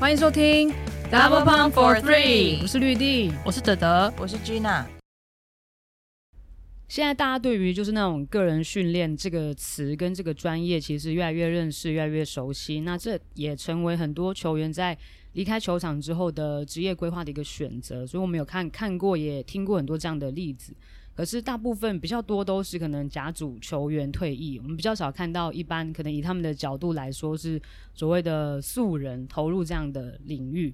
欢迎收听 Double Pump for Three，我是绿地，我是德德，我是 Gina。现在大家对于就是那种个人训练这个词跟这个专业，其实越来越认识，越来越熟悉。那这也成为很多球员在离开球场之后的职业规划的一个选择。所以我们有看看过，也听过很多这样的例子。可是大部分比较多都是可能甲组球员退役，我们比较少看到一般可能以他们的角度来说是所谓的素人投入这样的领域。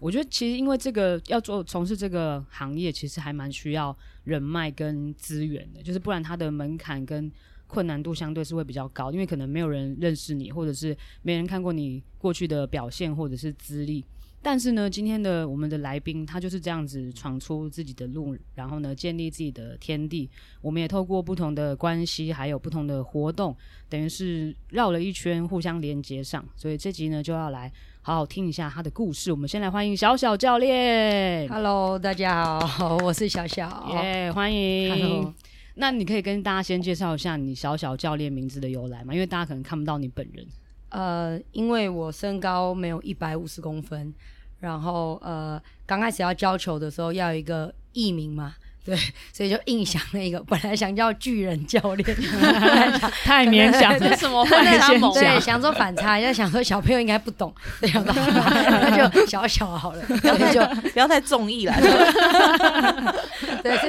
我觉得其实因为这个要做从事这个行业，其实还蛮需要人脉跟资源的，就是不然它的门槛跟困难度相对是会比较高，因为可能没有人认识你，或者是没人看过你过去的表现或者是资历。但是呢，今天的我们的来宾他就是这样子闯出自己的路，然后呢，建立自己的天地。我们也透过不同的关系，还有不同的活动，等于是绕了一圈，互相连接上。所以这集呢，就要来好好听一下他的故事。我们先来欢迎小小教练。Hello，大家好，我是小小。耶，yeah, 欢迎。Hello。那你可以跟大家先介绍一下你小小教练名字的由来吗？因为大家可能看不到你本人。呃，因为我身高没有一百五十公分，然后呃，刚开始要教球的时候要有一个艺名嘛。对，所以就硬想那个，本来想叫巨人教练，太勉强了，什么幻想？对，想说反差，要想说小朋友应该不懂，对吧？那就小小好了，不要太就不要太综艺了。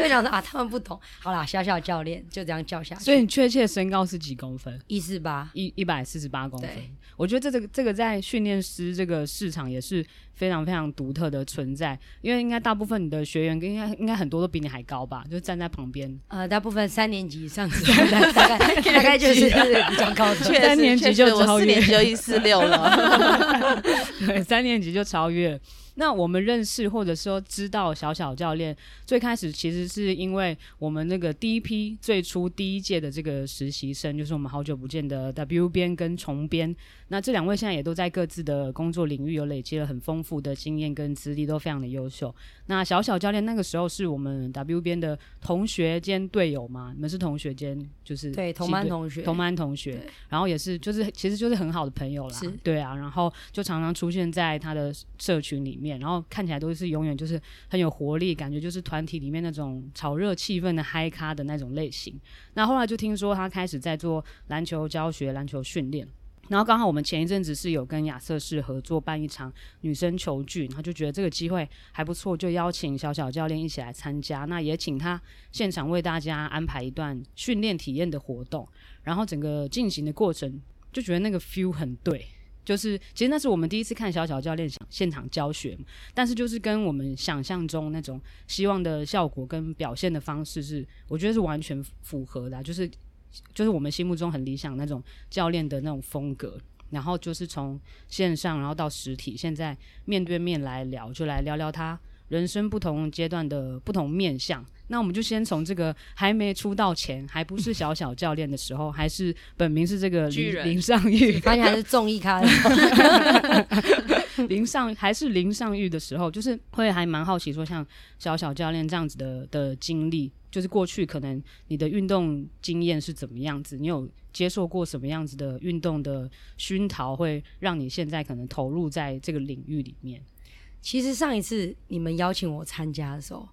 对，所以想说啊，他们不懂，好啦，小小教练就这样叫下去。所以你确切身高是几公分？一四八，一一百四十八公分。我觉得这这个这个在训练师这个市场也是非常非常独特的存在，因为应该大部分你的学员应该应该很多都比你还高吧，就站在旁边。呃，大部分三年级以上大概大概大概就是比较高的，三年级就超越，四年级就一四六了，对，三年级就超越。那我们认识或者说知道小小教练，最开始其实是因为我们那个第一批最初第一届的这个实习生，就是我们好久不见的 W 编跟重编。那这两位现在也都在各自的工作领域有累积了很丰富的经验跟资历，都非常的优秀。那小小教练那个时候是我们 W 边的同学兼队友嘛？你们是同学兼就是对同班同学，同班同学，然后也是就是其实就是很好的朋友啦。是对啊，然后就常常出现在他的社群里。面，然后看起来都是永远就是很有活力，感觉就是团体里面那种炒热气氛的嗨咖的那种类型。那后来就听说他开始在做篮球教学、篮球训练，然后刚好我们前一阵子是有跟亚瑟士合作办一场女生球聚，然后就觉得这个机会还不错，就邀请小小教练一起来参加。那也请他现场为大家安排一段训练体验的活动，然后整个进行的过程就觉得那个 feel 很对。就是，其实那是我们第一次看小小教练现现场教学，但是就是跟我们想象中那种希望的效果跟表现的方式是，我觉得是完全符合的，就是就是我们心目中很理想那种教练的那种风格。然后就是从线上，然后到实体，现在面对面来聊，就来聊聊他人生不同阶段的不同面相。那我们就先从这个还没出道前，还不是小小教练的时候，还是本名是这个林林尚玉，发现还是综艺咖 林尚还是林尚玉的时候，就是会还蛮好奇说，像小小教练这样子的的经历，就是过去可能你的运动经验是怎么样子？你有接受过什么样子的运动的熏陶，会让你现在可能投入在这个领域里面？其实上一次你们邀请我参加的时候。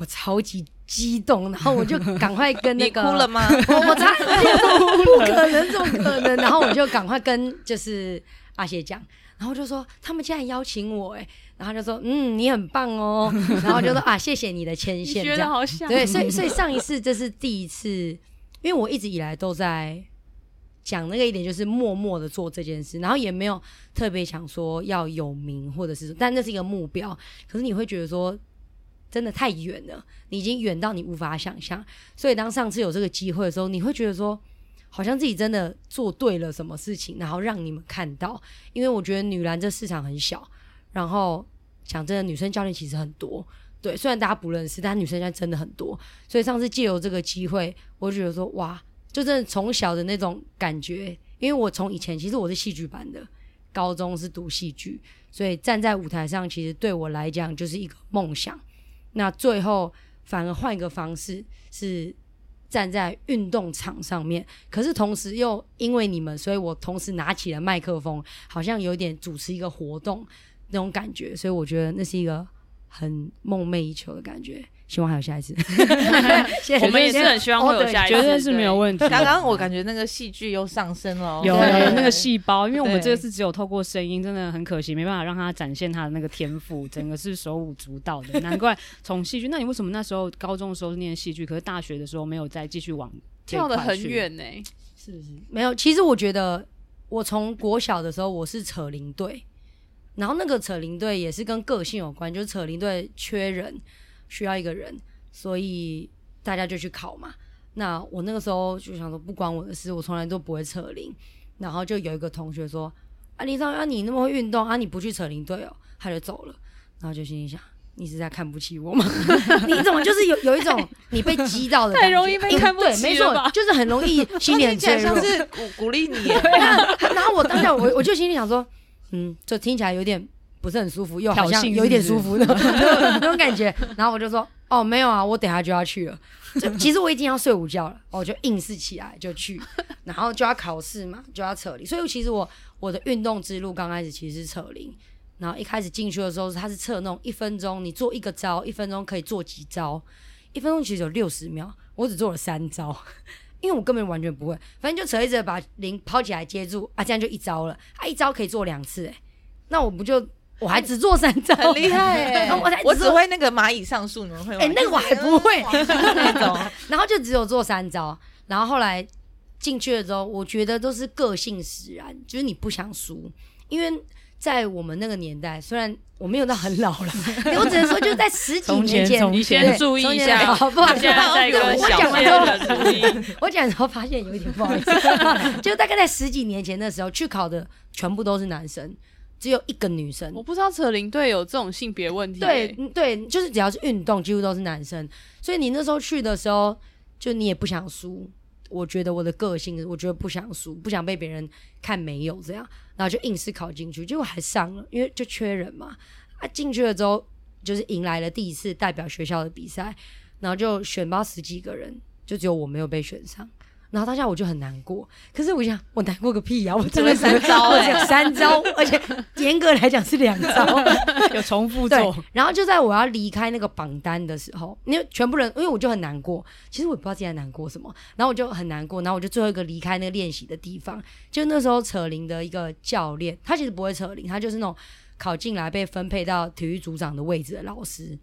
我超级激动，然后我就赶快跟那 个哭了吗？我我差点说不可能，怎么可能？然后我就赶快跟就是阿谢讲，然后就说他们竟然邀请我哎，然后就说嗯你很棒哦，然后就说啊谢谢你的牵线，觉得好像对，所以所以上一次这是第一次，因为我一直以来都在讲那个一点，就是默默的做这件事，然后也没有特别想说要有名或者是，但那是一个目标，可是你会觉得说。真的太远了，你已经远到你无法想象。所以当上次有这个机会的时候，你会觉得说，好像自己真的做对了什么事情，然后让你们看到。因为我觉得女篮这市场很小，然后讲真的，女生教练其实很多。对，虽然大家不认识，但女生教练真的很多。所以上次借由这个机会，我觉得说，哇，就真的从小的那种感觉。因为我从以前其实我是戏剧班的，高中是读戏剧，所以站在舞台上，其实对我来讲就是一个梦想。那最后反而换一个方式，是站在运动场上面，可是同时又因为你们，所以我同时拿起了麦克风，好像有点主持一个活动。那种感觉，所以我觉得那是一个很梦寐以求的感觉。希望还有下一次，我们也是很希望会有下一次，绝对是没有问题。刚刚我感觉那个戏剧又上升了，有有那个细胞，因为我们这次只有透过声音，真的很可惜，没办法让他展现他的那个天赋，整个是手舞足蹈的。难怪从戏剧，那你为什么那时候高中的时候念戏剧，可是大学的时候没有再继续往跳的很远呢？是不是？没有，其实我觉得我从国小的时候我是扯铃队，然后那个扯铃队也是跟个性有关，就是扯铃队缺人。需要一个人，所以大家就去考嘛。那我那个时候就想说，不关我的事，我从来都不会扯铃。然后就有一个同学说：“啊，林少啊，你那么会运动啊，你不去扯铃队哦？”他就走了。然后就心里想：“你是在看不起我吗？你怎么就是有有一种你被击到的感觉，太 容易被看不起了吧？对，没错，就是很容易心里很脆弱。像是鼓鼓励你。然后我当下我我就心里想说，嗯，就听起来有点。不是很舒服，又好像有一点舒服的 那种感觉。然后我就说：“哦，没有啊，我等下就要去了。就 其实我已经要睡午觉了，我就硬是起来就去。然后就要考试嘛，就要扯铃。所以其实我我的运动之路刚开始其实是扯铃。然后一开始进去的时候，他是测那种一分钟你做一个招，一分钟可以做几招？一分钟其实有六十秒，我只做了三招，因为我根本完全不会。反正就扯一扯，把零抛起来接住啊，这样就一招了。啊，一招可以做两次，哎，那我不就？”我还只做三招，很厉害哎！我我只会那个蚂蚁上树，你们会吗？哎，那个我还不会 那种。然后就只有做三招，然后后来进去了之后，我觉得都是个性使然，就是你不想输。因为在我们那个年代，虽然我没有到很老了，我只能说就在十几年前，你先注意一下，好不好？现在在一个小朋友的注意。我讲的时候发现有一点不好意思，就大概在十几年前的时候，去考的全部都是男生。只有一个女生，我不知道扯铃队有这种性别问题。对对，就是只要是运动，几乎都是男生。所以你那时候去的时候，就你也不想输。我觉得我的个性，我觉得不想输，不想被别人看没有这样，然后就硬是考进去，结果还上了，因为就缺人嘛。啊，进去了之后，就是迎来了第一次代表学校的比赛，然后就选拔十几个人，就只有我没有被选上。然后当下我就很难过，可是我想，我难过个屁呀、啊！我做了三招、欸，我三招，而且严格来讲是两招，有重复做。然后就在我要离开那个榜单的时候，因为全部人，因为我就很难过，其实我也不知道自己在难过什么。然后我就很难过，然后我就最后一个离开那个练习的地方。就那时候扯铃的一个教练，他其实不会扯铃，他就是那种考进来被分配到体育组长的位置的老师。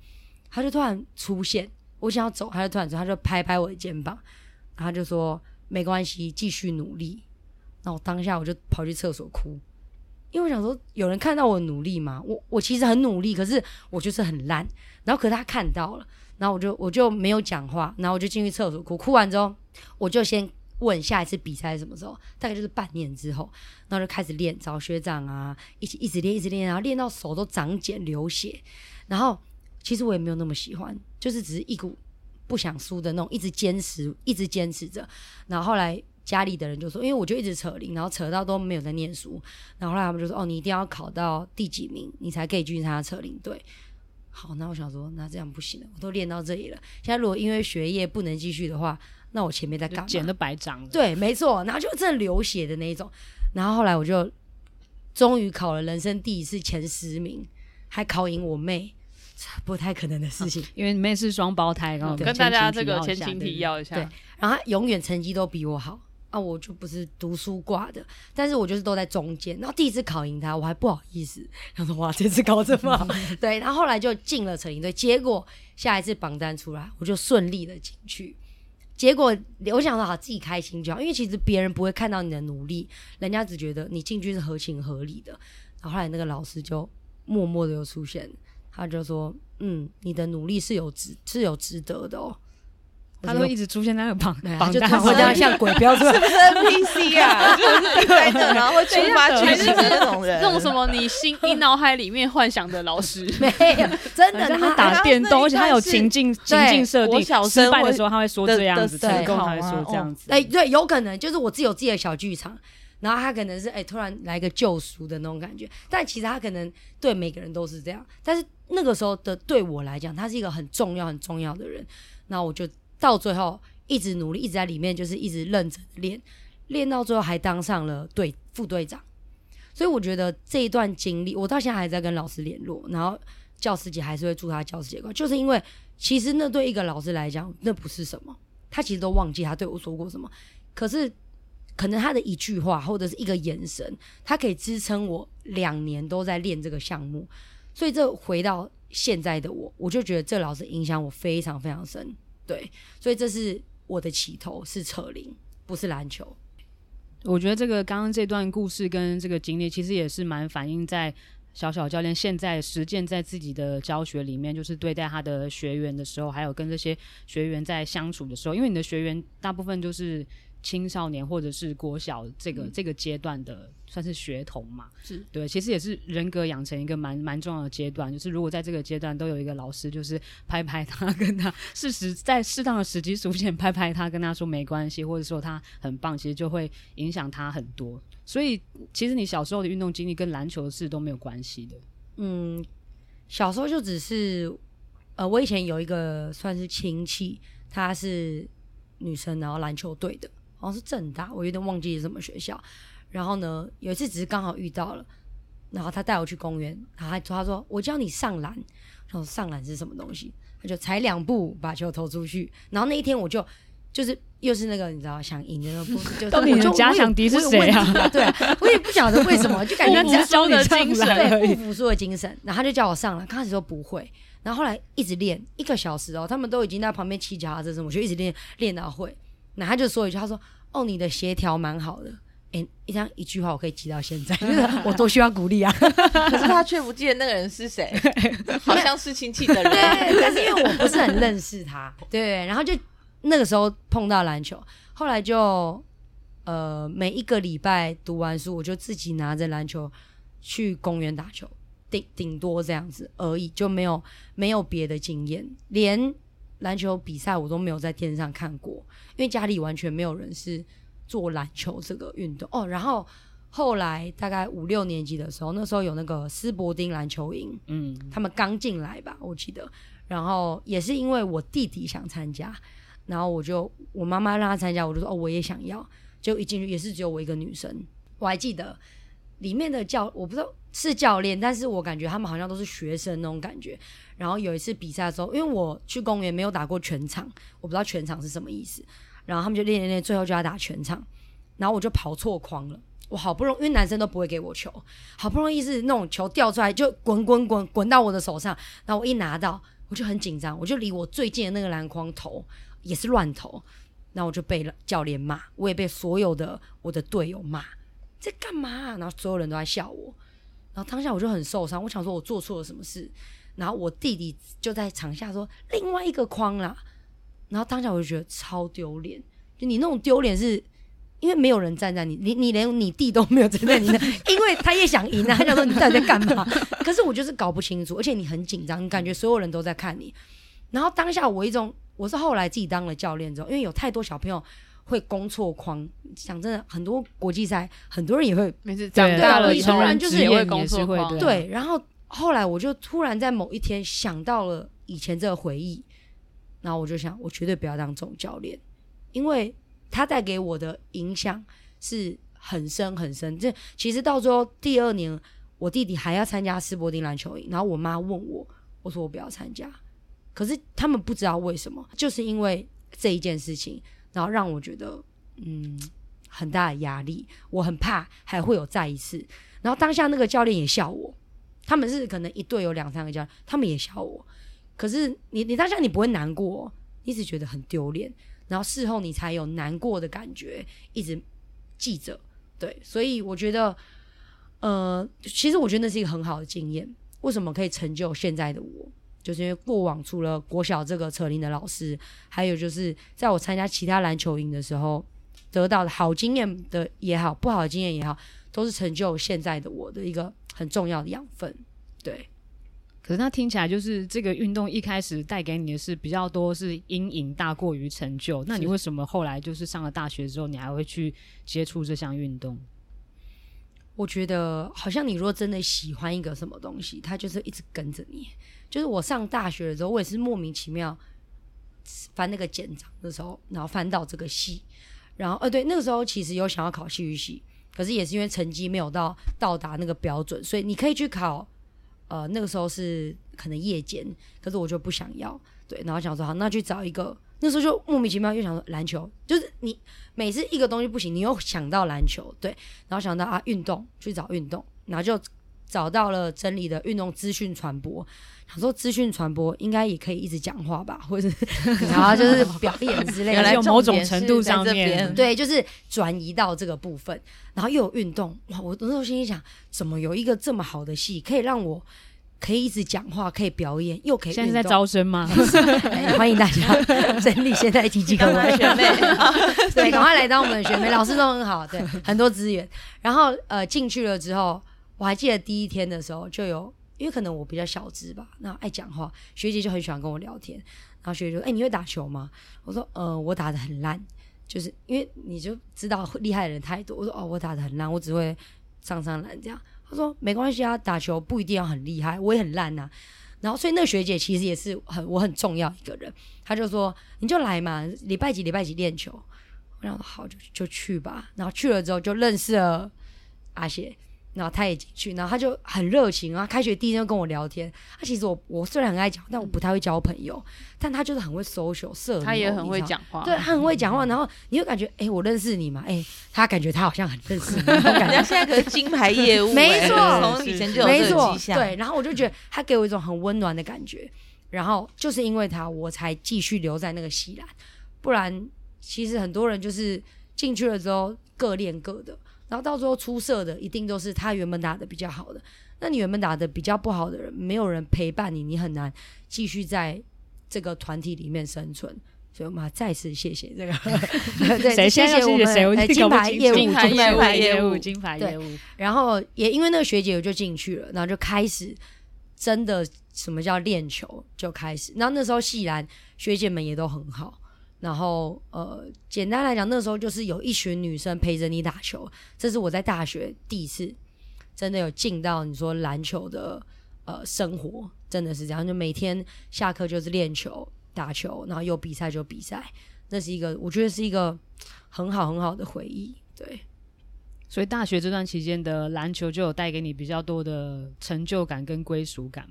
他就突然出现，我想要走，他就突然说，他就拍拍我的肩膀，然后他就说。没关系，继续努力。那我当下我就跑去厕所哭，因为我想说，有人看到我努力吗？我我其实很努力，可是我就是很烂。然后可是他看到了，然后我就我就没有讲话，然后我就进去厕所哭。哭完之后，我就先问下一次比赛什么时候，大概就是半年之后。然后就开始练，找学长啊，一起一直练，一直练，然后练到手都长茧流血。然后其实我也没有那么喜欢，就是只是一股。不想输的那种，一直坚持，一直坚持着。然后后来家里的人就说，因为我就一直扯铃，然后扯到都没有在念书。然后后来他们就说，哦，你一定要考到第几名，你才可以去参加扯铃队。好，那我想说，那这样不行了，我都练到这里了。现在如果因为学业不能继续的话，那我前面在干嘛？茧都白长了。对，没错。然后就真的流血的那一种。然后后来我就终于考了人生第一次前十名，还考赢我妹。不太可能的事情，啊、因为你妹是双胞胎，然后跟大家这个前情提要一下，对，然后他永远成绩都比我好啊，我就不是读书挂的，但是我就是都在中间，然后第一次考赢他，我还不好意思，他说哇，这次考这么好，对，然后后来就进了扯铃队，结果下一次榜单出来，我就顺利的进去，结果我想说好自己开心就好，因为其实别人不会看到你的努力，人家只觉得你进去是合情合理的，然后后来那个老师就默默的又出现。他就说：“嗯，你的努力是有值，是有值得的哦。”他都一直出现在那个榜 榜单，好像 像鬼标出来，是不是 NPC 啊？就 是在这，然后会触发剧情的那种人，这种什么你心你脑海里面幻想的老师没有，真的他打电动，而且他有情境情境设定。失败的时候他会说这样子，成功他会说这样子。哎，对，有可能就是我自己有自己的小剧场。然后他可能是哎、突然来个救赎的那种感觉，但其实他可能对每个人都是这样。但是那个时候的对我来讲，他是一个很重要很重要的人。那我就到最后一直努力，一直在里面，就是一直认真练，练到最后还当上了队副队长。所以我觉得这一段经历，我到现在还在跟老师联络，然后教师节还是会祝他教师节快乐，就是因为其实那对一个老师来讲，那不是什么，他其实都忘记他对我说过什么，可是可能他的一句话或者是一个眼神，他可以支撑我两年都在练这个项目，所以这回到现在的我，我就觉得这老师影响我非常非常深，对，所以这是我的起头是扯铃，不是篮球。我觉得这个刚刚这段故事跟这个经历，其实也是蛮反映在小小教练现在实践在自己的教学里面，就是对待他的学员的时候，还有跟这些学员在相处的时候，因为你的学员大部分就是。青少年或者是国小这个、嗯、这个阶段的算是学童嘛，是对，其实也是人格养成一个蛮蛮重要的阶段。就是如果在这个阶段都有一个老师，就是拍拍他，跟他 适时在适当的时机出现，拍拍他，跟他说没关系，或者说他很棒，其实就会影响他很多。所以其实你小时候的运动经历跟篮球的事都没有关系的。嗯，小时候就只是呃，我以前有一个算是亲戚，她是女生，然后篮球队的。好像是正大，我有点忘记是什么学校。然后呢，有一次只是刚好遇到了，然后他带我去公园，然后他说：“他说我教你上篮。”然后上篮是什么东西？他就踩两步把球投出去。然后那一天我就就是又是那个你知道想赢的那步，就到底你的假想敌是谁啊？对啊，我也不晓得为什么，就感觉只是教的精神，对，不服输的精神。然后他就叫我上篮，刚开始说不会，然后后来一直练一个小时哦，他们都已经在旁边骑脚踏车什么，我就一直练练到会。然后他就说一句，他说。哦，你的协调蛮好的，哎、欸，一张一句话我可以记到现在，我多需要鼓励啊！可是他却不记得那个人是谁，好像是亲戚的人。对，但是因为我不是很认识他，对，然后就那个时候碰到篮球，后来就呃每一个礼拜读完书，我就自己拿着篮球去公园打球，顶顶多这样子而已，就没有没有别的经验，连。篮球比赛我都没有在电视上看过，因为家里完全没有人是做篮球这个运动哦。然后后来大概五六年级的时候，那时候有那个斯伯丁篮球营，嗯，他们刚进来吧，我记得。然后也是因为我弟弟想参加，然后我就我妈妈让他参加，我就说哦，我也想要。就一进去也是只有我一个女生，我还记得里面的教我不知道是教练，但是我感觉他们好像都是学生那种感觉。然后有一次比赛的时候，因为我去公园没有打过全场，我不知道全场是什么意思。然后他们就练练练，最后就要打全场。然后我就跑错框了，我好不容易，因为男生都不会给我球，好不容易是那种球掉出来就滚滚滚滚到我的手上，然后我一拿到，我就很紧张，我就离我最近的那个篮筐投，也是乱投，然后我就被教练骂，我也被所有的我的队友骂，在干嘛？然后所有人都在笑我，然后当下我就很受伤，我想说我做错了什么事。然后我弟弟就在场下说另外一个框啦，然后当下我就觉得超丢脸，就你那种丢脸是因为没有人站在你，你你连你弟都没有站在你那，因为他也想赢啊，他想说你到底在干嘛？可是我就是搞不清楚，而且你很紧张，你感觉所有人都在看你。然后当下我一种，我是后来自己当了教练之后，因为有太多小朋友会攻错框，讲真的，很多国际赛很多人也会，没事，长大了突然就是也会攻错框，对，然后。后来我就突然在某一天想到了以前这个回忆，然后我就想，我绝对不要当总教练，因为他带给我的影响是很深很深。这其实到最后第二年，我弟弟还要参加斯伯丁篮球营，然后我妈问我，我说我不要参加，可是他们不知道为什么，就是因为这一件事情，然后让我觉得嗯很大的压力，我很怕还会有再一次。然后当下那个教练也笑我。他们是可能一队有两三个教练，他们也笑我。可是你你当下你不会难过，你只觉得很丢脸，然后事后你才有难过的感觉，一直记着。对，所以我觉得，呃，其实我觉得那是一个很好的经验。为什么可以成就现在的我？就是因为过往除了国小这个扯铃的老师，还有就是在我参加其他篮球营的时候得到的好经验的也好，不好的经验也好，都是成就现在的我的一个。很重要的养分，对。可是那听起来就是这个运动一开始带给你的是比较多是阴影大过于成就。那你为什么后来就是上了大学之后，你还会去接触这项运动？我觉得好像你如果真的喜欢一个什么东西，它就是一直跟着你。就是我上大学的时候，我也是莫名其妙翻那个简章的时候，然后翻到这个系，然后呃对，那个时候其实有想要考戏剧系。可是也是因为成绩没有到到达那个标准，所以你可以去考。呃，那个时候是可能夜间，可是我就不想要，对，然后想说好，那去找一个。那时候就莫名其妙又想说篮球，就是你每次一个东西不行，你又想到篮球，对，然后想到啊运动，去找运动，然后就找到了真理的运动资讯传播。想说资讯传播应该也可以一直讲话吧，或者是 然后就是 表演之类的，原来有某种程度上面，对，就是转移到这个部分，然后又有运动，哇！我那时候心里想，怎么有一个这么好的戏，可以让我可以一直讲话，可以表演，又可以现在在招生吗？哎、欢迎大家，真理现在积极跟我们学妹，对，赶快来当我们的学妹，老师都很好，对，很多资源。然后呃进去了之后，我还记得第一天的时候就有。因为可能我比较小资吧，那爱讲话，学姐就很喜欢跟我聊天。然后学姐说：“哎、你会打球吗？”我说：“呃，我打得很烂，就是因为你就知道厉害的人太多。”我说：“哦，我打得很烂，我只会上上篮这样。”他说：“没关系啊，打球不一定要很厉害，我也很烂呐、”然后所以那个学姐其实也是很我很重要一个人，她就说：“你就来嘛，礼拜几礼拜几练球。”我说：“好，就就去吧。”然后去了之后就认识了阿谢。然后他也进去，然后他就很热情，然后开学第一天就跟我聊天。他其实我我虽然很爱讲，但我不太会交朋友。但他就是很会 social 社，他也很会讲话，对，他很会讲话。然后你会感觉，哎，我认识你嘛？哎，他感觉他好像很认识你。人家 现在可是金牌业务，没错，从以前就有这个迹象。对，然后我就觉得他给我一种很温暖的感觉。然后就是因为他，我才继续留在那个西兰。不然，其实很多人就是进去了之后各练各的。然后到最后出色的一定都是他原本打的比较好的，那你原本打的比较不好的人，没有人陪伴你，你很难继续在这个团体里面生存。所以我们再次谢谢这个，对，谢谢我们谁金牌业务，金牌业务，金牌业务。然后也因为那个学姐，我就进去了，然后就开始真的什么叫练球就开始。然后那时候细兰学姐们也都很好。然后，呃，简单来讲，那时候就是有一群女生陪着你打球，这是我在大学第一次真的有进到你说篮球的呃生活，真的是这样，就每天下课就是练球、打球，然后有比赛就比赛，那是一个我觉得是一个很好很好的回忆。对，所以大学这段期间的篮球就有带给你比较多的成就感跟归属感？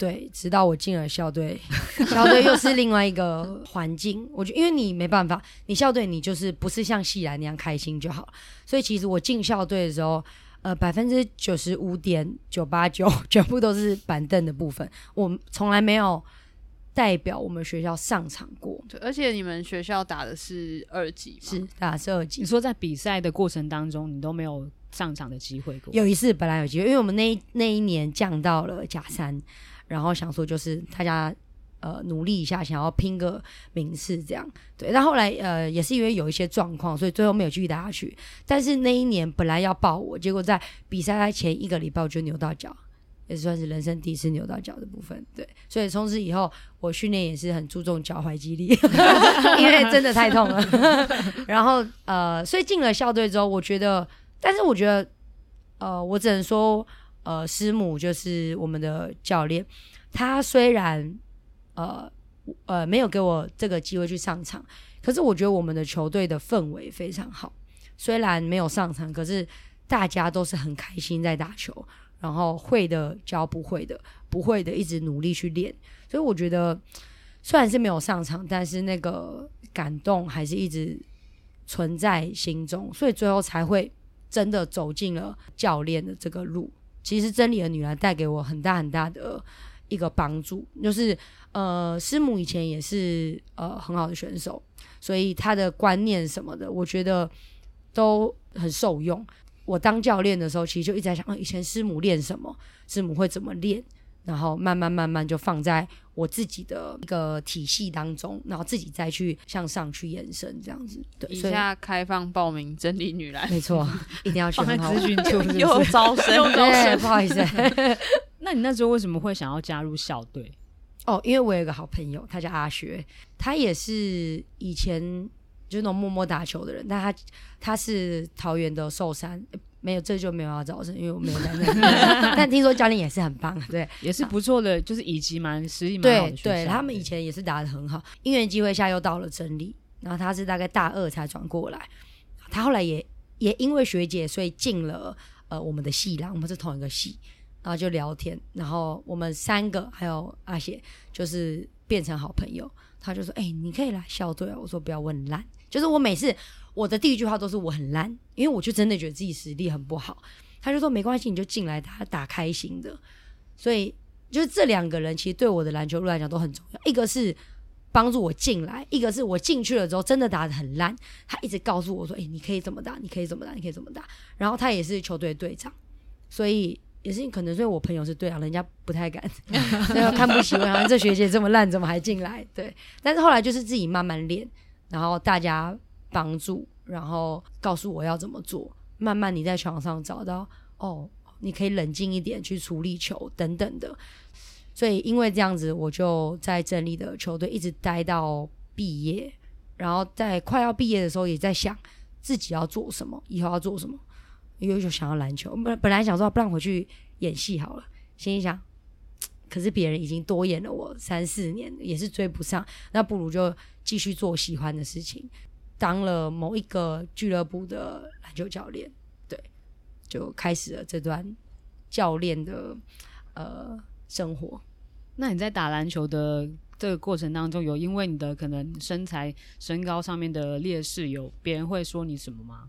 对，直到我进了校队，校队又是另外一个环境。我觉得，因为你没办法，你校队你就是不是像系篮那样开心就好。所以其实我进校队的时候，呃，百分之九十五点九八九全部都是板凳的部分，我从来没有代表我们学校上场过。对，而且你们学校打的是二级，是打的是二级。你说在比赛的过程当中，你都没有上场的机会过？有一次本来有机会，因为我们那一那一年降到了甲三。然后想说就是大家呃努力一下，想要拼个名次这样，对。但后来呃也是因为有一些状况，所以最后没有继续打下去。但是那一年本来要报我，结果在比赛前一个礼拜我就扭到脚，也算是人生第一次扭到脚的部分。对，所以从此以后我训练也是很注重脚踝肌力，因为真的太痛了。然后呃，所以进了校队之后，我觉得，但是我觉得呃，我只能说。呃，师母就是我们的教练，他虽然呃呃没有给我这个机会去上场，可是我觉得我们的球队的氛围非常好。虽然没有上场，可是大家都是很开心在打球，然后会的教不会的，不会的一直努力去练。所以我觉得虽然是没有上场，但是那个感动还是一直存在心中，所以最后才会真的走进了教练的这个路。其实真理的女儿带给我很大很大的一个帮助，就是呃，师母以前也是呃很好的选手，所以她的观念什么的，我觉得都很受用。我当教练的时候，其实就一直在想，啊，以前师母练什么，师母会怎么练。然后慢慢慢慢就放在我自己的一个体系当中，然后自己再去向上去延伸这样子。对，以下开放报名真理女篮，没错，一定要去。咨询处又招生，又招生，不好意思。那你那时候为什么会想要加入校队？哦，因为我有一个好朋友，他叫阿学，他也是以前就是那种默默打球的人，但他他是桃园的寿山。没有，这就没有要招生，因为我没有在那。但听说教练也是很棒，对，也是不错的，啊、就是以及蛮实力蛮好的。对对，他们以前也是打的很好，因缘机会下又到了真理，然后他是大概大二才转过来，他后来也也因为学姐，所以进了呃我们的系啦，我们是同一个系，然后就聊天，然后我们三个还有阿写就是变成好朋友。他就说：“哎、欸，你可以来校队啊。”我说：“不要，我很烂。”就是我每次我的第一句话都是我很烂，因为我就真的觉得自己实力很不好。他就说：“没关系，你就进来打打开心的。”所以就是这两个人其实对我的篮球路来讲都很重要。一个是帮助我进来，一个是我进去了之后真的打的很烂。他一直告诉我说：“哎、欸，你可以怎么打？你可以怎么打？你可以怎么打？”然后他也是球队队长，所以。也是可能，所以我朋友是对啊，人家不太敢，然后看不起我，好像这学姐这么烂，怎么还进来？对，但是后来就是自己慢慢练，然后大家帮助，然后告诉我要怎么做，慢慢你在场上找到哦，你可以冷静一点去处理球等等的。所以因为这样子，我就在真理的球队一直待到毕业，然后在快要毕业的时候，也在想自己要做什么，以后要做什么。因为就想要篮球，本本来想说不然回去演戏好了，心里想，可是别人已经多演了我三四年，也是追不上，那不如就继续做喜欢的事情，当了某一个俱乐部的篮球教练，对，就开始了这段教练的呃生活。那你在打篮球的这个过程当中，有因为你的可能身材身高上面的劣势，有别人会说你什么吗？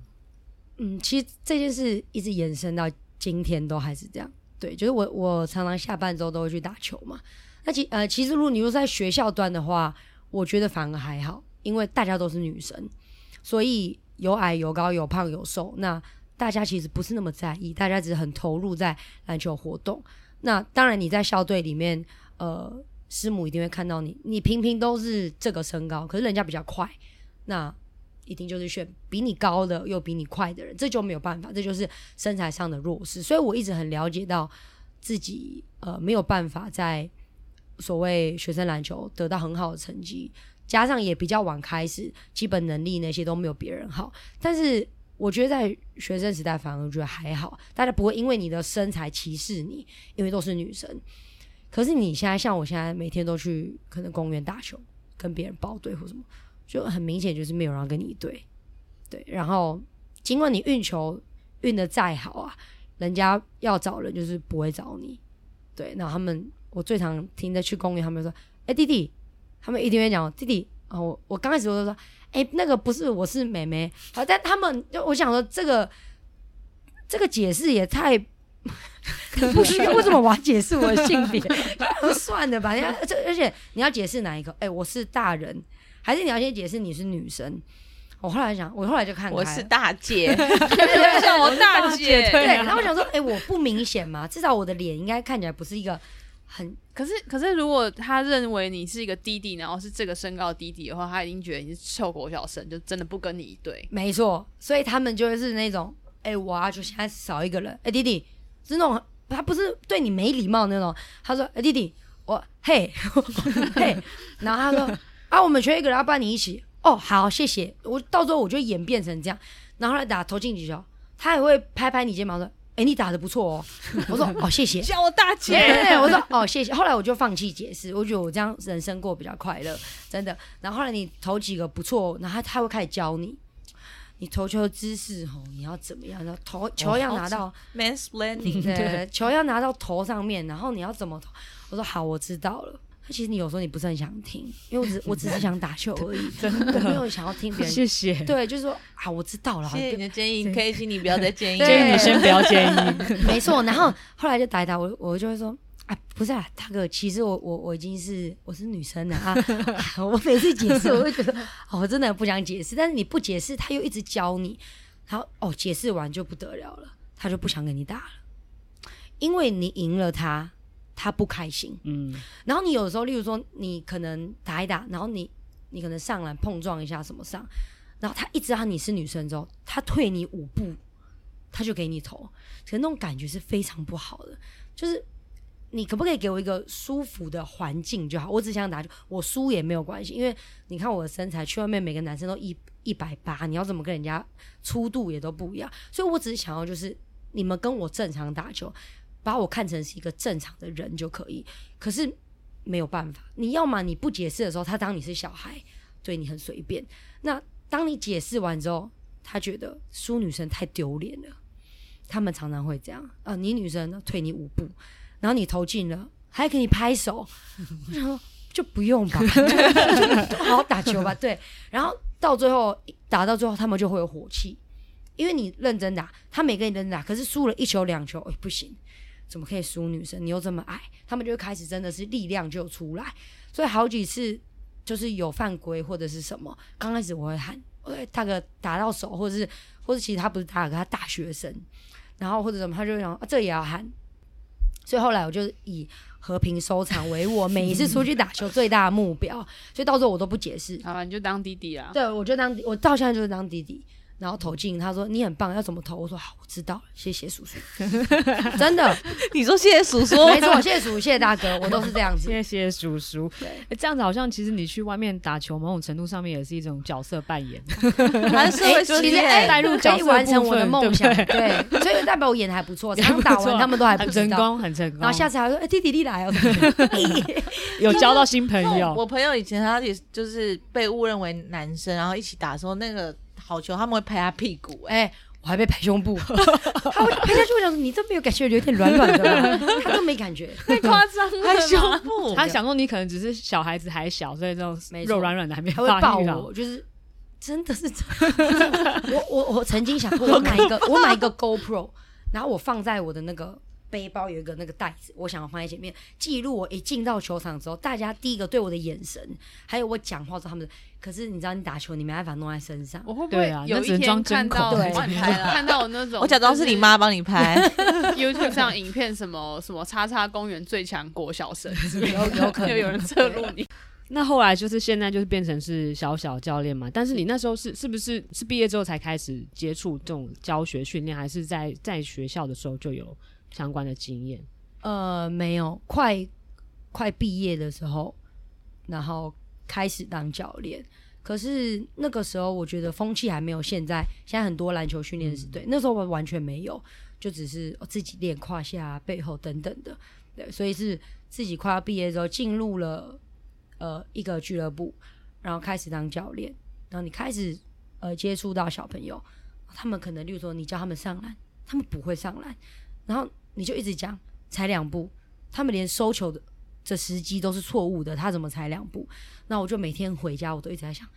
嗯，其实这件事一直延伸到今天都还是这样。对，就是我我常常下班之后都会去打球嘛。那其呃，其实如果你说在学校端的话，我觉得反而还好，因为大家都是女生，所以有矮有高有胖有瘦，那大家其实不是那么在意，大家只是很投入在篮球活动。那当然你在校队里面，呃，师母一定会看到你，你平平都是这个身高，可是人家比较快，那。一定就是选比你高的又比你快的人，这就没有办法，这就是身材上的弱势。所以我一直很了解到自己呃没有办法在所谓学生篮球得到很好的成绩，加上也比较晚开始，基本能力那些都没有别人好。但是我觉得在学生时代反而觉得还好，大家不会因为你的身材歧视你，因为都是女生。可是你现在像我现在每天都去可能公园打球，跟别人报队或什么。就很明显，就是没有人跟你对，对。然后，尽管你运球运得再好啊，人家要找人就是不会找你，对。然后他们，我最常听的去公园，他们说：“哎、弟弟。”他们一定会讲：“弟弟。”啊，我我刚开始我都说：“哎、欸，那个不是，我是妹妹。”好，但他们就我想说，这个这个解释也太不需要，为什么我要解释我的性别？算了吧，人家这而且你要解释哪一个？哎、欸，我是大人。还是你要先解释你是女生。我后来想，我后来就看，我是大姐，我大姐。对，然后我想说，哎、欸，我不明显嘛，至少我的脸应该看起来不是一个很……可是，可是如果他认为你是一个弟弟，然后是这个身高弟弟的话，他一定觉得你是臭狗小生，就真的不跟你一对。没错，所以他们就会是那种，哎、我啊，就现在少一个人，哎、弟弟是那种他不是对你没礼貌那种，他说，哎、弟弟，我嘿 嘿，然后他说。啊，我们缺一个人，要不然你一起。哦，好，谢谢。我到时候我就演变成这样，然后来打投进几球，他也会拍拍你肩膀说：“哎、欸，你打的不错哦。”我说：“哦，谢谢。”叫我大姐。我说：“哦，谢谢。”后来我就放弃解释，我觉得我这样人生过比较快乐，真的。然后后来你投几个不错，然后他，他会开始教你，你投球的姿势哦，你要怎么样？然后投球要拿到 mansplaining，对，球要拿到头上面，然后你要怎么投？我说：“好，我知道了。”其实你有时候你不是很想听，因为我只 我只是想打球而已，真的没有想要听别人。谢谢。对，就是说啊，我知道了。谢谢你的建议，可以请你不要再建议。建议你先不要建议。没错。然后后来就打一打，我我就会说啊，不是啊，大哥，其实我我我已经是我是女生了啊。我每次解释，我会觉得哦，我真的不想解释。但是你不解释，他又一直教你。然后哦，解释完就不得了了，他就不想跟你打了，因为你赢了他。他不开心，嗯，然后你有时候，例如说，你可能打一打，然后你你可能上篮碰撞一下什么上，然后他一知道你是女生之后，他退你五步，他就给你投，其实那种感觉是非常不好的。就是你可不可以给我一个舒服的环境就好？我只想打球，我输也没有关系，因为你看我的身材，去外面每个男生都一一百八，你要怎么跟人家粗度也都不一样，所以我只是想要就是你们跟我正常打球。把我看成是一个正常的人就可以，可是没有办法。你要么你不解释的时候，他当你是小孩，对你很随便。那当你解释完之后，他觉得输女生太丢脸了，他们常常会这样啊，你女生退你五步，然后你投进了，还给你拍手，我想说就不用吧，就好好打球吧。对，然后到最后打到最后，他们就会有火气，因为你认真打，他没跟你认真打，可是输了一球两球，哎，不行，怎么可以输女生？你又这么矮，他们就会开始真的是力量就出来，所以好几次就是有犯规或者是什么，刚开始我会喊。大哥打到手，或者是，或者其实他不是大哥，他大学生，然后或者什么，他就想啊，这也要喊。所以后来我就以和平收场为我每一次出去打球最大的目标，所以到时候我都不解释。好了，你就当弟弟啊。对，我就当我到现在就是当弟弟。然后投进，他说你很棒，要怎么投？我说好，我知道了，谢谢叔叔。真的，你说谢谢叔叔，没错，谢谢叔叔，谢谢大哥，我都是这样子。谢谢叔叔。对，这样子好像其实你去外面打球，某种程度上面也是一种角色扮演，还是会其实带入角色，完成我的梦想。对，所以代表我演的还不错，刚打完他们都还不成功，很成功。然后下次还说，哎，弟弟你来哦，有交到新朋友。我朋友以前他也就是被误认为男生，然后一起打的时候那个。好球，他们会拍他屁股，欸，哎、欸，我还被拍胸部，他会拍下去，我想说你这没有感觉，有点软软的，他都没感觉，太夸张了，拍胸部，他想说你可能只是小孩子还小，所以这种肉软软的还没发育，他会抱我，就是真的是这样，我我我曾经想过，我买一个我买一个 GoPro，然后我放在我的那个。背包有一个那个袋子，我想要放在前面记录我一进到球场之后，大家第一个对我的眼神，还有我讲话之后他们。可是你知道，你打球你没办法弄在身上。我会不会有一天看到 看到我那种？我假装是你妈帮你拍。YouTube 上影片什么什么叉叉公园最强国小生，有有可能 有人侧录你。那后来就是现在就是变成是小小教练嘛？但是你那时候是是不是是毕业之后才开始接触这种教学训练，还是在在学校的时候就有？相关的经验，呃，没有，快快毕业的时候，然后开始当教练。可是那个时候，我觉得风气还没有现在，现在很多篮球训练是对，那时候我完全没有，就只是自己练胯下、背后等等的。对，所以是自己快要毕业之后，进入了呃一个俱乐部，然后开始当教练。然后你开始呃接触到小朋友，他们可能，例如说你教他们上篮，他们不会上篮，然后。你就一直讲踩两步，他们连收球的这时机都是错误的，他怎么踩两步？那我就每天回家，我都一直在想，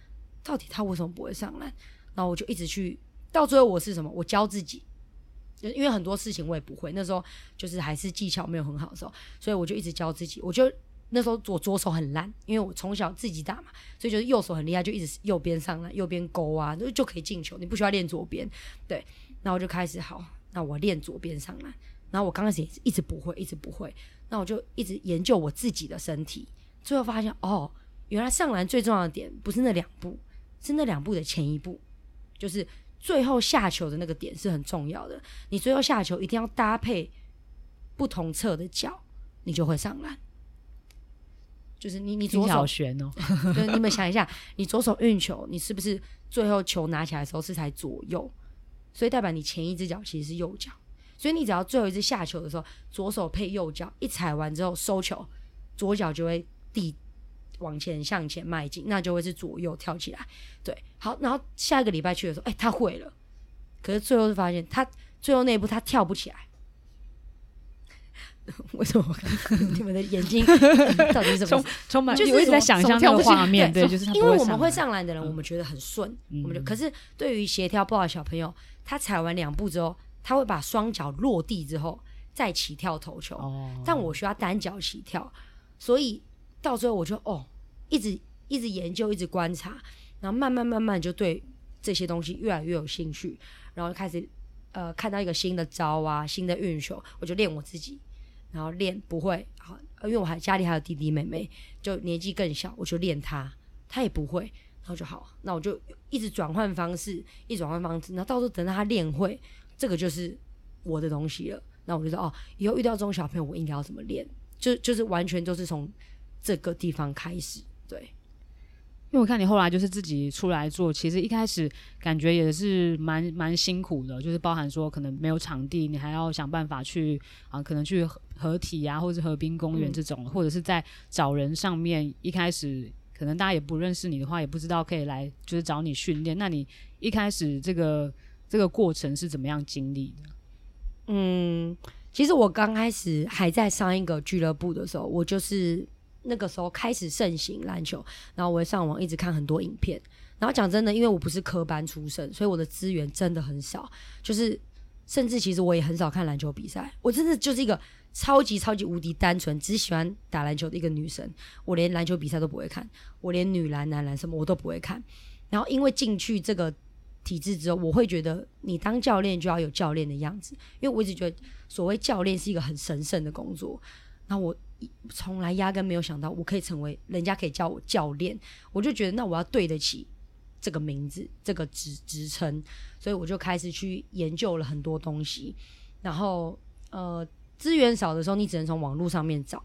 到底他为什么不会上篮？然后我就一直去，到最后我是什么？我教自己，因为很多事情我也不会，那时候就是还是技巧没有很好的时候，所以我就一直教自己。我就那时候我左手很烂，因为我从小自己打嘛，所以就是右手很厉害，就一直右边上篮，右边勾啊，就就可以进球，你不需要练左边。对，那我就开始好，那我练左边上篮。然后我刚开始也是一直不会，一直不会。那我就一直研究我自己的身体，最后发现哦，原来上篮最重要的点不是那两步，是那两步的前一步，就是最后下球的那个点是很重要的。你最后下球一定要搭配不同侧的脚，你就会上篮。就是你你左手旋哦，就是你们想一下，你左手运球，你是不是最后球拿起来的时候是才左右？所以代表你前一只脚其实是右脚。所以你只要最后一次下球的时候，左手配右脚，一踩完之后收球，左脚就会地往前向前迈进，那就会是左右跳起来。对，好，然后下一个礼拜去的时候，哎、欸，他会了，可是最后就发现他最后那一步他跳不起来。为什么？你们的眼睛到底是什么？充满就是一直在想象那个画面，对，就是因为我们会上篮的人，我们觉得很顺，嗯、我们就可是对于协调不好的小朋友，他踩完两步之后。他会把双脚落地之后再起跳投球，哦、但我需要单脚起跳，所以到最后我就哦，一直一直研究，一直观察，然后慢慢慢慢就对这些东西越来越有兴趣，然后开始呃看到一个新的招啊，新的运球，我就练我自己，然后练不会好，因为我还家里还有弟弟妹妹，就年纪更小，我就练他，他也不会，然后就好，那我就一直转换方式，一直转换方式，然后到时候等到他练会。这个就是我的东西了，那我就说哦，以后遇到这种小朋友，我应该要怎么练？就就是完全就是从这个地方开始，对。因为我看你后来就是自己出来做，其实一开始感觉也是蛮蛮辛苦的，就是包含说可能没有场地，你还要想办法去啊，可能去合体啊，或者是河滨公园这种，嗯、或者是在找人上面，一开始可能大家也不认识你的话，也不知道可以来就是找你训练。那你一开始这个这个过程是怎么样经历的？嗯，其实我刚开始还在上一个俱乐部的时候，我就是那个时候开始盛行篮球，然后我会上网一直看很多影片。然后讲真的，因为我不是科班出身，所以我的资源真的很少。就是甚至其实我也很少看篮球比赛。我真的就是一个超级超级无敌单纯，只喜欢打篮球的一个女生。我连篮球比赛都不会看，我连女篮、男篮什么我都不会看。然后因为进去这个体制之后，我会觉得你当教练就要有教练的样子，因为我一直觉得所谓教练是一个很神圣的工作。那我从来压根没有想到我可以成为人家可以叫我教练，我就觉得那我要对得起。这个名字，这个职职称，所以我就开始去研究了很多东西。然后，呃，资源少的时候，你只能从网络上面找。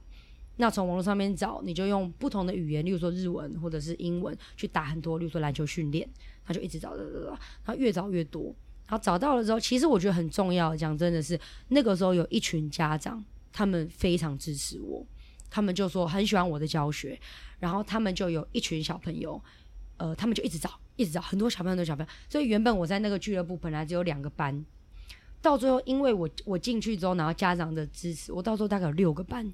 那从网络上面找，你就用不同的语言，例如说日文或者是英文，去打很多，例如说篮球训练。他就一直找，找，找，找，然后越找越多。然后找到了之后，其实我觉得很重要。讲真的是，那个时候有一群家长，他们非常支持我，他们就说很喜欢我的教学。然后他们就有一群小朋友，呃，他们就一直找。一直找很多小朋友的小朋友，所以原本我在那个俱乐部本来只有两个班，到最后因为我我进去之后，然后家长的支持，我到时候大概有六个班，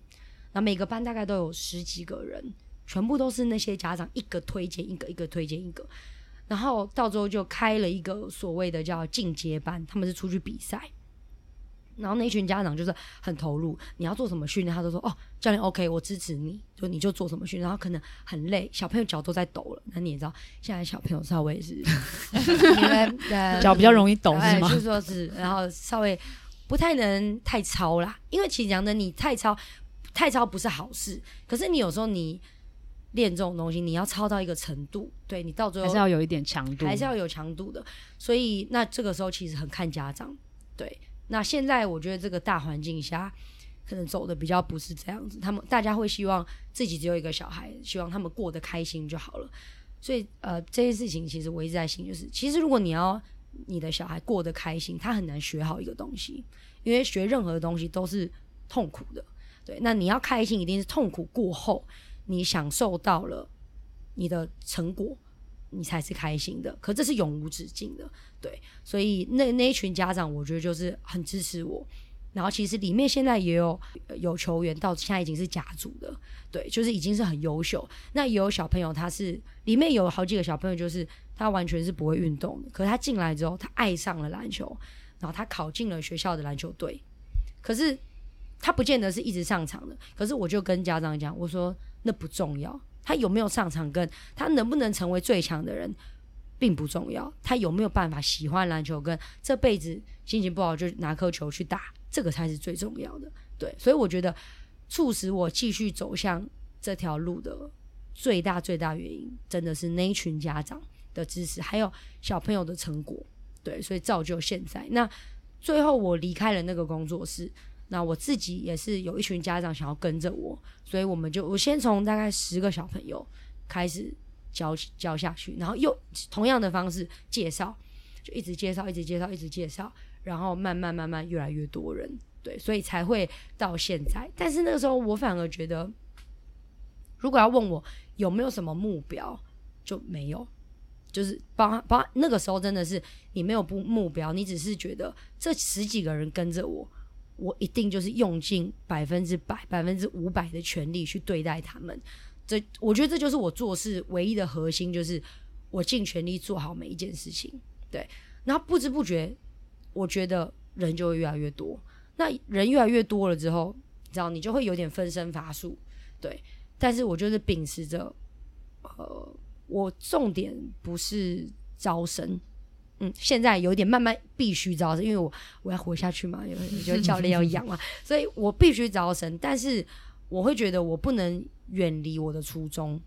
那每个班大概都有十几个人，全部都是那些家长一个推荐一个，一个推荐一个，然后到最后就开了一个所谓的叫进阶班，他们是出去比赛。然后那群家长就是很投入，你要做什么训练，他都说哦，教练 OK，我支持你，就你就做什么训练。然后可能很累，小朋友脚都在抖了。那你也知道，现在小朋友稍微是 因为呃脚比较容易抖是吗？就是说是，然后稍微不太能太操啦，因为其实讲的你太操，太操不是好事。可是你有时候你练这种东西，你要操到一个程度，对你到最后还是要有一点强度，还是要有强度的。所以那这个时候其实很看家长，对。那现在我觉得这个大环境下，可能走的比较不是这样子。他们大家会希望自己只有一个小孩，希望他们过得开心就好了。所以呃，这些事情其实我一直在心，就是其实如果你要你的小孩过得开心，他很难学好一个东西，因为学任何东西都是痛苦的。对，那你要开心，一定是痛苦过后，你享受到了你的成果。你才是开心的，可这是永无止境的，对，所以那那一群家长，我觉得就是很支持我。然后其实里面现在也有有球员到现在已经是甲组的，对，就是已经是很优秀。那也有小朋友，他是里面有好几个小朋友，就是他完全是不会运动的，可是他进来之后，他爱上了篮球，然后他考进了学校的篮球队。可是他不见得是一直上场的，可是我就跟家长讲，我说那不重要。他有没有上场，跟他能不能成为最强的人，并不重要。他有没有办法喜欢篮球，跟这辈子心情不好就拿颗球去打，这个才是最重要的。对，所以我觉得促使我继续走向这条路的最大最大原因，真的是那一群家长的支持，还有小朋友的成果。对，所以造就现在。那最后我离开了那个工作室。那我自己也是有一群家长想要跟着我，所以我们就我先从大概十个小朋友开始教教下去，然后又同样的方式介绍，就一直介绍，一直介绍，一直介绍，然后慢慢慢慢越来越多人，对，所以才会到现在。但是那个时候我反而觉得，如果要问我有没有什么目标，就没有，就是包包那个时候真的是你没有不目标，你只是觉得这十几个人跟着我。我一定就是用尽百分之百、百分之五百的全力去对待他们。这，我觉得这就是我做事唯一的核心，就是我尽全力做好每一件事情。对，然后不知不觉，我觉得人就会越来越多。那人越来越多了之后，你知道，你就会有点分身乏术。对，但是我就是秉持着，呃，我重点不是招生。嗯，现在有点慢慢必须招生，因为我我要活下去嘛，因为我觉得教练要养嘛，所以我必须招生。但是我会觉得我不能远离我的初衷，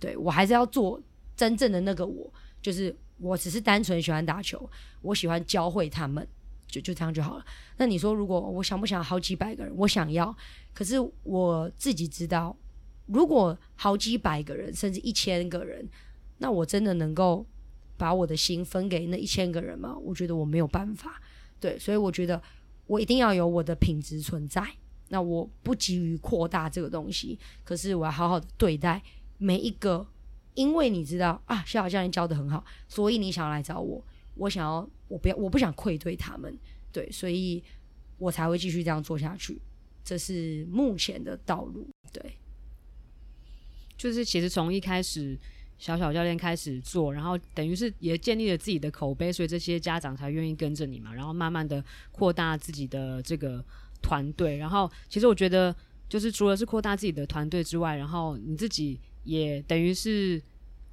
对，我还是要做真正的那个我，就是我只是单纯喜欢打球，我喜欢教会他们，就就这样就好了。那你说，如果我想不想好几百个人？我想要，可是我自己知道，如果好几百个人，甚至一千个人，那我真的能够。把我的心分给那一千个人吗？我觉得我没有办法，对，所以我觉得我一定要有我的品质存在。那我不急于扩大这个东西，可是我要好好的对待每一个因为你知道啊，小小教练教得很好，所以你想要来找我。我想要，我不要，我不想愧对他们，对，所以我才会继续这样做下去。这是目前的道路，对。就是其实从一开始小小教练开始做，然后等于是也建立了自己的口碑，所以这些家长才愿意跟着你嘛，然后慢慢的扩大自己的这个团队。然后其实我觉得，就是除了是扩大自己的团队之外，然后你自己也等于是。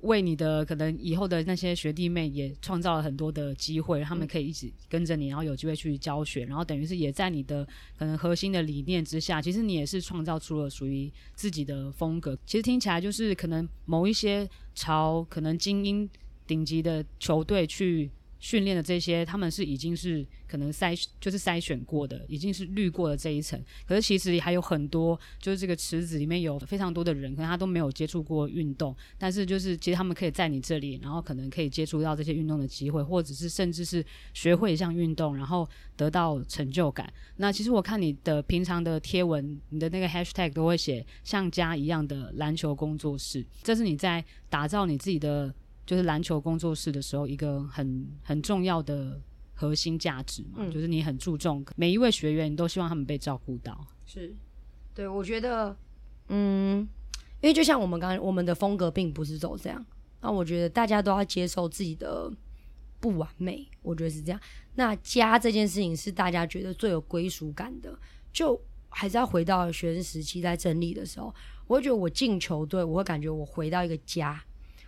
为你的可能以后的那些学弟妹也创造了很多的机会，他们可以一直跟着你，然后有机会去教学，然后等于是也在你的可能核心的理念之下，其实你也是创造出了属于自己的风格。其实听起来就是可能某一些朝可能精英顶级的球队去。训练的这些，他们是已经是可能筛就是筛选过的，已经是滤过了这一层。可是其实还有很多，就是这个池子里面有非常多的人，可能他都没有接触过运动，但是就是其实他们可以在你这里，然后可能可以接触到这些运动的机会，或者是甚至是学会一项运动，然后得到成就感。那其实我看你的平常的贴文，你的那个 hashtag 都会写像家一样的篮球工作室，这是你在打造你自己的。就是篮球工作室的时候，一个很很重要的核心价值嘛，嗯、就是你很注重每一位学员，你都希望他们被照顾到。是，对，我觉得，嗯，因为就像我们刚刚，我们的风格并不是走这样，那我觉得大家都要接受自己的不完美，我觉得是这样。那家这件事情是大家觉得最有归属感的，就还是要回到学生时期在整理的时候，我会觉得我进球队，我会感觉我回到一个家。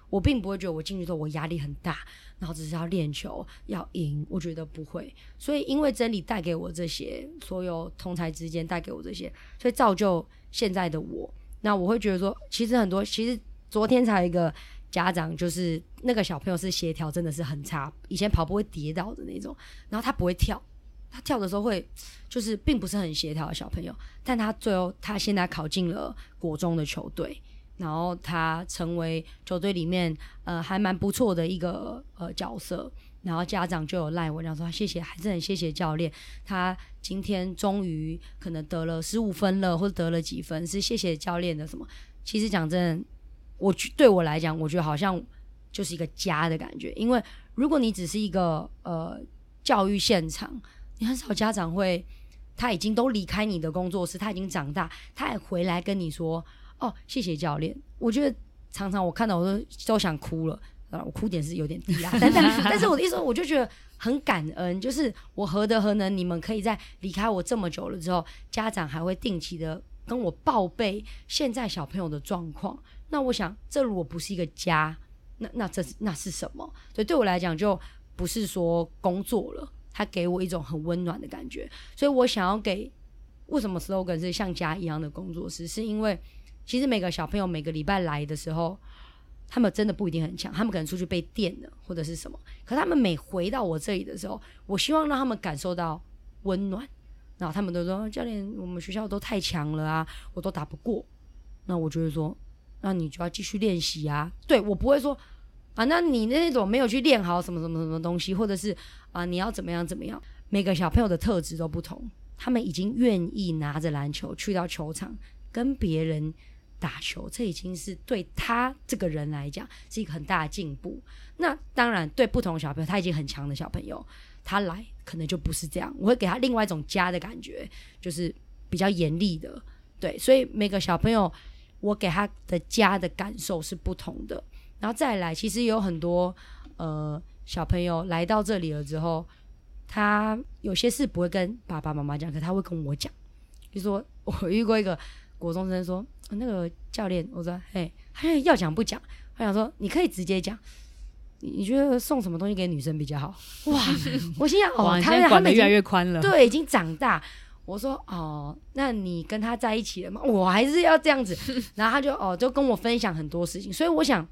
我并不会觉得我进去之后我压力很大，然后只是要练球要赢，我觉得不会。所以因为真理带给我这些，所有同才之间带给我这些，所以造就现在的我。那我会觉得说，其实很多，其实昨天才有一个家长，就是那个小朋友是协调真的是很差，以前跑步会跌倒的那种，然后他不会跳，他跳的时候会就是并不是很协调的小朋友，但他最后他现在考进了国中的球队。然后他成为球队里面呃还蛮不错的一个呃角色，然后家长就有赖我，讲说谢谢，还是很谢谢教练，他今天终于可能得了十五分了，或者得了几分，是谢谢教练的什么？其实讲真的，我对我来讲，我觉得好像就是一个家的感觉，因为如果你只是一个呃教育现场，你很少家长会，他已经都离开你的工作室，他已经长大，他还回来跟你说。哦，谢谢教练。我觉得常常我看到我都都想哭了，啊，我哭点是有点低啊，但但但是我的意思，我就觉得很感恩，就是我何德何能，你们可以在离开我这么久了之后，家长还会定期的跟我报备现在小朋友的状况。那我想，这如果不是一个家，那那这是那是什么？所以对我来讲，就不是说工作了，它给我一种很温暖的感觉。所以我想要给为什么 slogan 是像家一样的工作室，是因为。其实每个小朋友每个礼拜来的时候，他们真的不一定很强，他们可能出去被电了或者是什么。可他们每回到我这里的时候，我希望让他们感受到温暖。然后他们都说：“教练，我们学校都太强了啊，我都打不过。”那我就会说：“那你就要继续练习啊。对”对我不会说啊，那你那种没有去练好什么什么什么东西，或者是啊你要怎么样怎么样。每个小朋友的特质都不同，他们已经愿意拿着篮球去到球场跟别人。打球，这已经是对他这个人来讲是一个很大的进步。那当然，对不同小朋友，他已经很强的小朋友，他来可能就不是这样。我会给他另外一种家的感觉，就是比较严厉的。对，所以每个小朋友，我给他的家的感受是不同的。然后再来，其实有很多呃小朋友来到这里了之后，他有些事不会跟爸爸妈妈讲，可他会跟我讲。比如说，我遇过一个国中生说。那个教练，我说，哎，他要讲不讲？他想说，你可以直接讲。你你觉得送什么东西给女生比较好？哇，我心想，哦，他他们越来越宽了，对，已经长大。我说，哦，那你跟他在一起了吗？我还是要这样子。然后他就哦，就跟我分享很多事情。所以我想，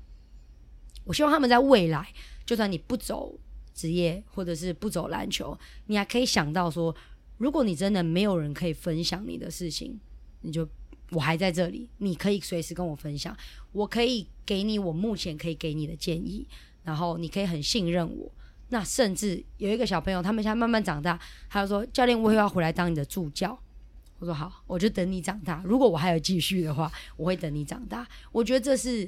我希望他们在未来，就算你不走职业，或者是不走篮球，你还可以想到说，如果你真的没有人可以分享你的事情，你就。我还在这里，你可以随时跟我分享，我可以给你我目前可以给你的建议，然后你可以很信任我。那甚至有一个小朋友，他们现在慢慢长大，他就说：“教练，我也要回来当你的助教。”我说：“好，我就等你长大。如果我还有继续的话，我会等你长大。”我觉得这是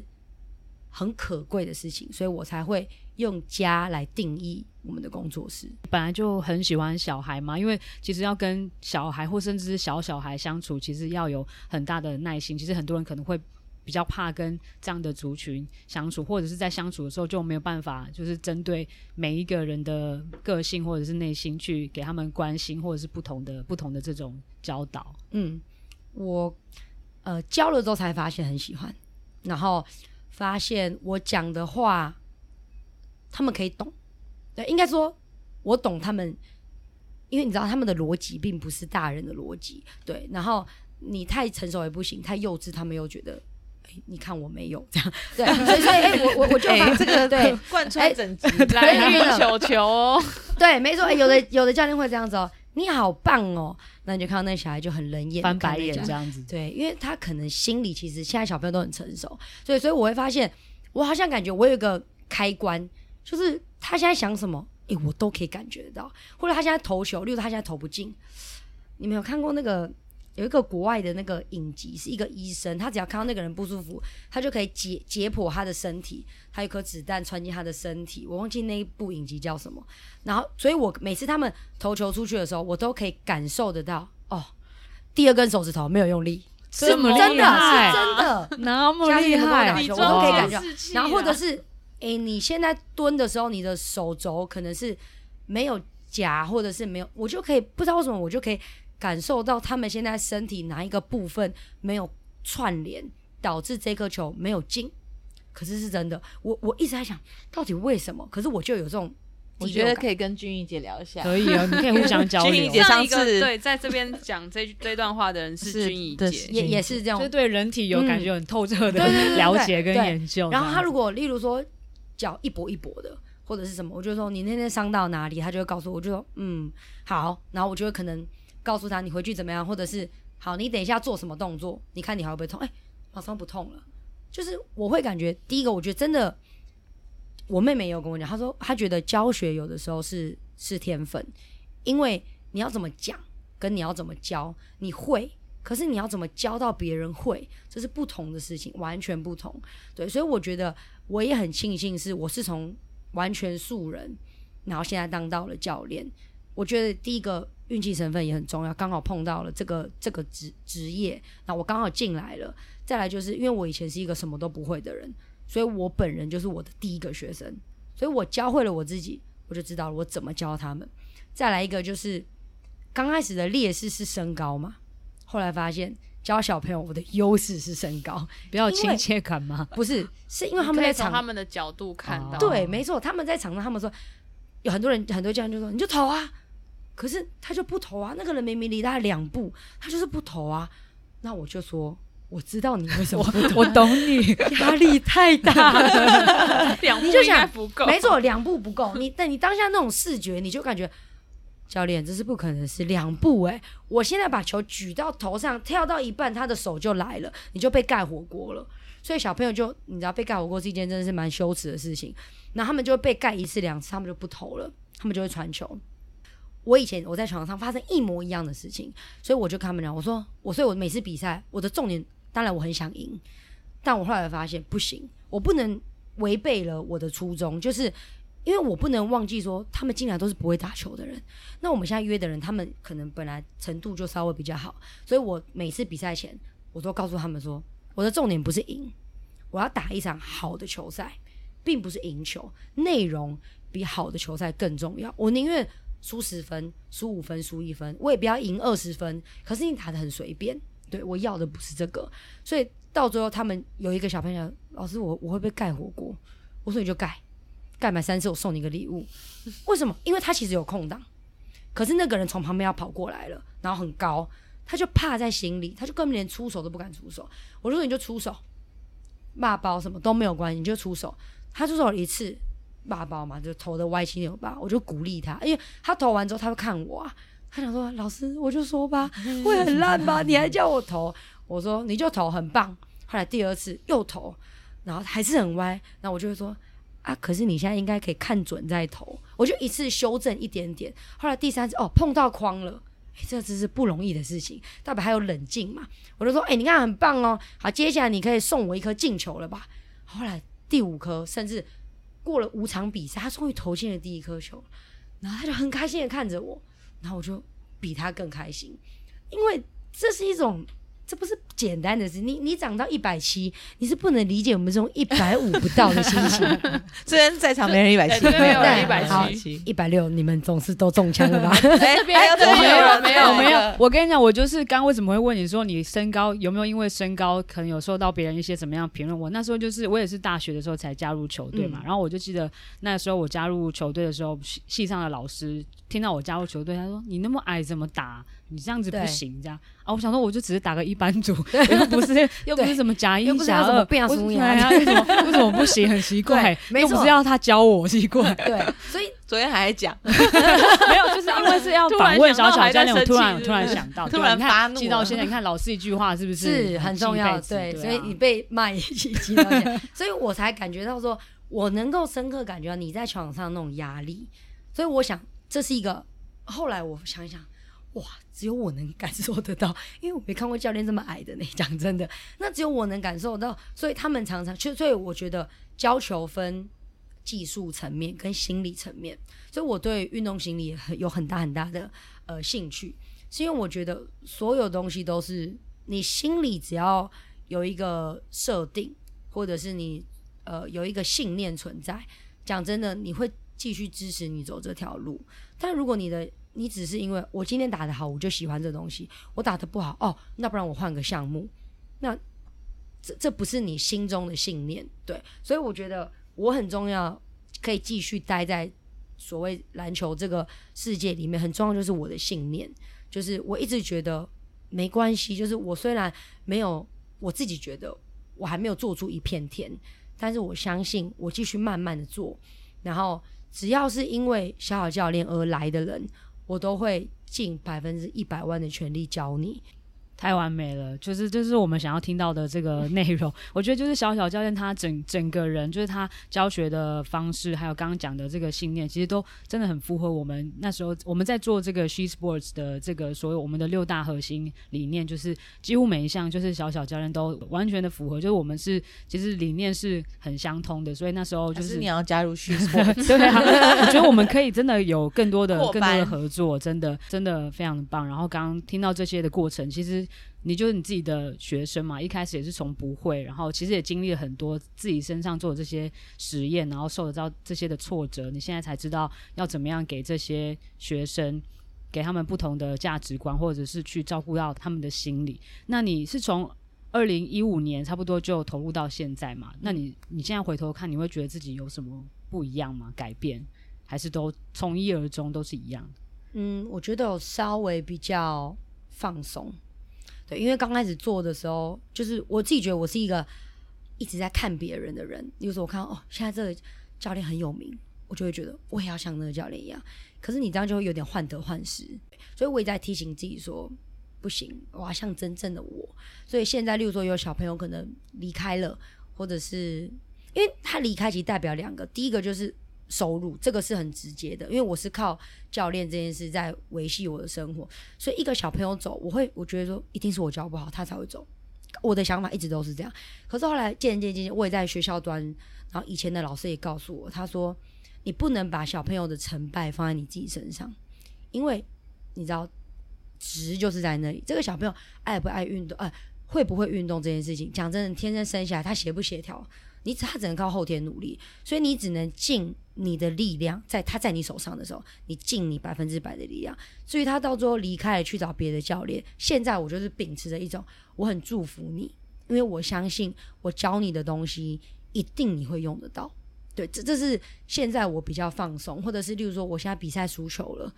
很可贵的事情，所以我才会用家来定义我们的工作室。本来就很喜欢小孩嘛，因为其实要跟小孩或甚至是小小孩相处，其实要有很大的耐心。其实很多人可能会比较怕跟这样的族群相处，或者是在相处的时候就没有办法，就是针对每一个人的个性或者是内心去给他们关心，或者是不同的不同的这种教导。嗯，我呃教了之后才发现很喜欢，然后发现我讲的话他们可以懂。对，应该说我懂他们，因为你知道他们的逻辑并不是大人的逻辑。对，然后你太成熟也不行，太幼稚他们又觉得。你看我没有这样，对，所以所以我我我就把这个对贯穿整集来运球球哦，对，没错，有的有的教练会这样子哦，你好棒哦，那你就看到那小孩就很冷眼翻白眼这样子，对，因为他可能心里其实现在小朋友都很成熟，所以所以我会发现，我好像感觉我有一个开关，就是他现在想什么，哎、欸，我都可以感觉得到，或者他现在投球，例如他现在投不进，你没有看过那个？有一个国外的那个影集，是一个医生，他只要看到那个人不舒服，他就可以解解剖他的身体，他有颗子弹穿进他的身体，我忘记那一部影集叫什么。然后，所以我每次他们投球出去的时候，我都可以感受得到，哦，第二根手指头没有用力，这么真的是真的，那么厉害，我都可以感觉。然后或者是，哎，你现在蹲的时候，你的手肘可能是没有夹，或者是没有，我就可以不知道为什么，我就可以。感受到他们现在身体哪一个部分没有串联，导致这颗球没有进。可是是真的，我我一直在想到底为什么？可是我就有这种，我觉得可以跟君怡姐聊一下。可以啊，你可以互相交流。君怡姐上次对在这边讲这这段话的人是君怡姐，也也是这样，就对人体有感觉很透彻的了解跟研究。然后他如果例如说脚一跛一跛的，或者是什么，我就说你那天伤到哪里，他就会告诉我，就说嗯好，然后我就会可能。告诉他你回去怎么样，或者是好，你等一下做什么动作？你看你还会不会痛？哎、欸，马上不痛了。就是我会感觉，第一个，我觉得真的，我妹妹有跟我讲，她说她觉得教学有的时候是是天分，因为你要怎么讲，跟你要怎么教，你会，可是你要怎么教到别人会，这是不同的事情，完全不同。对，所以我觉得我也很庆幸是我是从完全素人，然后现在当到了教练。我觉得第一个。运气成分也很重要，刚好碰到了这个这个职职业，那我刚好进来了。再来就是因为我以前是一个什么都不会的人，所以我本人就是我的第一个学生，所以我教会了我自己，我就知道了我怎么教他们。再来一个就是刚开始的劣势是身高嘛，后来发现教小朋友我的优势是身高，比较亲切感吗？不是，是因为他们在场他们的角度看到，对，没错，他们在场上，他们说有很多人，很多家长就说你就投啊。可是他就不投啊，那个人明明离他两步，他就是不投啊。那我就说，我知道你为什么 不投，我，我懂你，压力太大了，两步应该不够，没错，两步不够。你但你当下那种视觉，你就感觉教练这是不可能是两步哎、我现在把球举到头上，跳到一半，他的手就来了，你就被盖火锅了。所以小朋友就你知道被盖火锅是一件真的是蛮羞耻的事情。那他们就会被盖一次两次，他们就不投了，他们就会传球。我以前我在场上发生一模一样的事情，所以我就跟他们讲，我说我，所以我每次比赛，我的重点当然我很想赢，但我后来发现不行，我不能违背了我的初衷，就是因为我不能忘记说他们进来都是不会打球的人，那我们现在约的人，他们可能本来程度就稍微比较好，所以我每次比赛前我都告诉他们说，我的重点不是赢，我要打一场好的球赛，并不是赢球，内容比好的球赛更重要，我宁愿。输十分，输五分，输一分，我也不要赢二十分。可是你打得很随便，对，我要的不是这个。所以到最后，他们有一个小朋友，老师我，我会不会盖火锅？我说你就盖，盖满三次我送你一个礼物。为什么？因为他其实有空档，可是那个人从旁边要跑过来了，然后很高，他就怕在心里，他就根本连出手都不敢出手。我说你就出手，骂包什么都没有关系，你就出手。他出手了一次。骂包嘛，就投的歪七扭八，我就鼓励他，因为他投完之后他会看我啊，他想说老师我就说吧，会很烂吧，你还叫我投，我说你就投很棒。后来第二次又投，然后还是很歪，然后我就会说啊，可是你现在应该可以看准再投，我就一次修正一点点。后来第三次哦碰到框了，这只是不容易的事情，代表还有冷静嘛，我就说哎，你看很棒哦，好，接下来你可以送我一颗进球了吧？后来。第五颗，甚至过了五场比赛，他终于投进了第一颗球，然后他就很开心的看着我，然后我就比他更开心，因为这是一种。这不是简单的事，你你长到一百七，你是不能理解我们这种一百五不到的心情。虽然在场没人一百七，没有人一百七，一百六，你们总是都中枪了吧？哎，这边没有，没有，没有。我跟你讲，我就是刚为什么会问你说你身高有没有因为身高可能有受到别人一些怎么样评论？我那时候就是我也是大学的时候才加入球队嘛，然后我就记得那时候我加入球队的时候，系系上的老师听到我加入球队，他说你那么矮怎么打？你这样子不行，这样啊！我想说，我就只是打个一般组，又不是 又不是什么假一假二，不想输赢啊！为什么为什么不行？很奇怪，又不是要他教我，奇怪。对，所以 昨天还在讲，没有，就是因为是要访问小小教练，我突然突然想到，突然发怒，记到现在。你看老师一句话是不是是很重要？对，所以你被骂一记记到现在，所以我才感觉到说，我能够深刻感觉到你在球场上那种压力。所以我想，这是一个后来我想一想。哇，只有我能感受得到，因为我没看过教练这么矮的呢。讲真的，那只有我能感受到，所以他们常常，所以我觉得教球分技术层面跟心理层面，所以我对运动心理很有很大很大的呃兴趣，是因为我觉得所有东西都是你心里只要有一个设定，或者是你呃有一个信念存在，讲真的，你会继续支持你走这条路。但如果你的你只是因为我今天打得好，我就喜欢这东西；我打得不好，哦，那不然我换个项目。那这这不是你心中的信念，对。所以我觉得我很重要，可以继续待在所谓篮球这个世界里面。很重要就是我的信念，就是我一直觉得没关系。就是我虽然没有，我自己觉得我还没有做出一片天，但是我相信我继续慢慢的做，然后只要是因为小小教练而来的人。我都会尽百分之一百万的全力教你。太完美了，就是就是我们想要听到的这个 内容。我觉得就是小小教练他整整个人，就是他教学的方式，还有刚刚讲的这个信念，其实都真的很符合我们那时候我们在做这个 She Sports 的这个所有我们的六大核心理念，就是几乎每一项就是小小教练都完全的符合，就是我们是其实理念是很相通的。所以那时候就是，是你要加入 She Sports，对啊，我觉得我们可以真的有更多的 更多的合作，真的真的非常的棒。然后刚刚听到这些的过程，其实。你就是你自己的学生嘛，一开始也是从不会，然后其实也经历了很多自己身上做的这些实验，然后受得到这些的挫折，你现在才知道要怎么样给这些学生，给他们不同的价值观，或者是去照顾到他们的心理。那你是从二零一五年差不多就投入到现在嘛？那你你现在回头看，你会觉得自己有什么不一样吗？改变还是都从一而终都是一样？嗯，我觉得有稍微比较放松。对，因为刚开始做的时候，就是我自己觉得我是一个一直在看别人的人。比如说，我看哦，现在这个教练很有名，我就会觉得我也要像那个教练一样。可是你这样就会有点患得患失，所以我也在提醒自己说，不行，我要像真正的我。所以现在，例如说有小朋友可能离开了，或者是因为他离开，其实代表两个，第一个就是。收入这个是很直接的，因为我是靠教练这件事在维系我的生活，所以一个小朋友走，我会我觉得说一定是我教不好，他才会走。我的想法一直都是这样。可是后来渐渐渐渐，我也在学校端，然后以前的老师也告诉我，他说你不能把小朋友的成败放在你自己身上，因为你知道值就是在那里。这个小朋友爱不爱运动，呃，会不会运动这件事情，讲真的，天生生下来他协不协调，你他只能靠后天努力，所以你只能尽。你的力量在他在你手上的时候，你尽你百分之百的力量。所以他到最后离开了去找别的教练，现在我就是秉持着一种我很祝福你，因为我相信我教你的东西一定你会用得到。对，这这是现在我比较放松，或者是例如说我现在比赛输球了，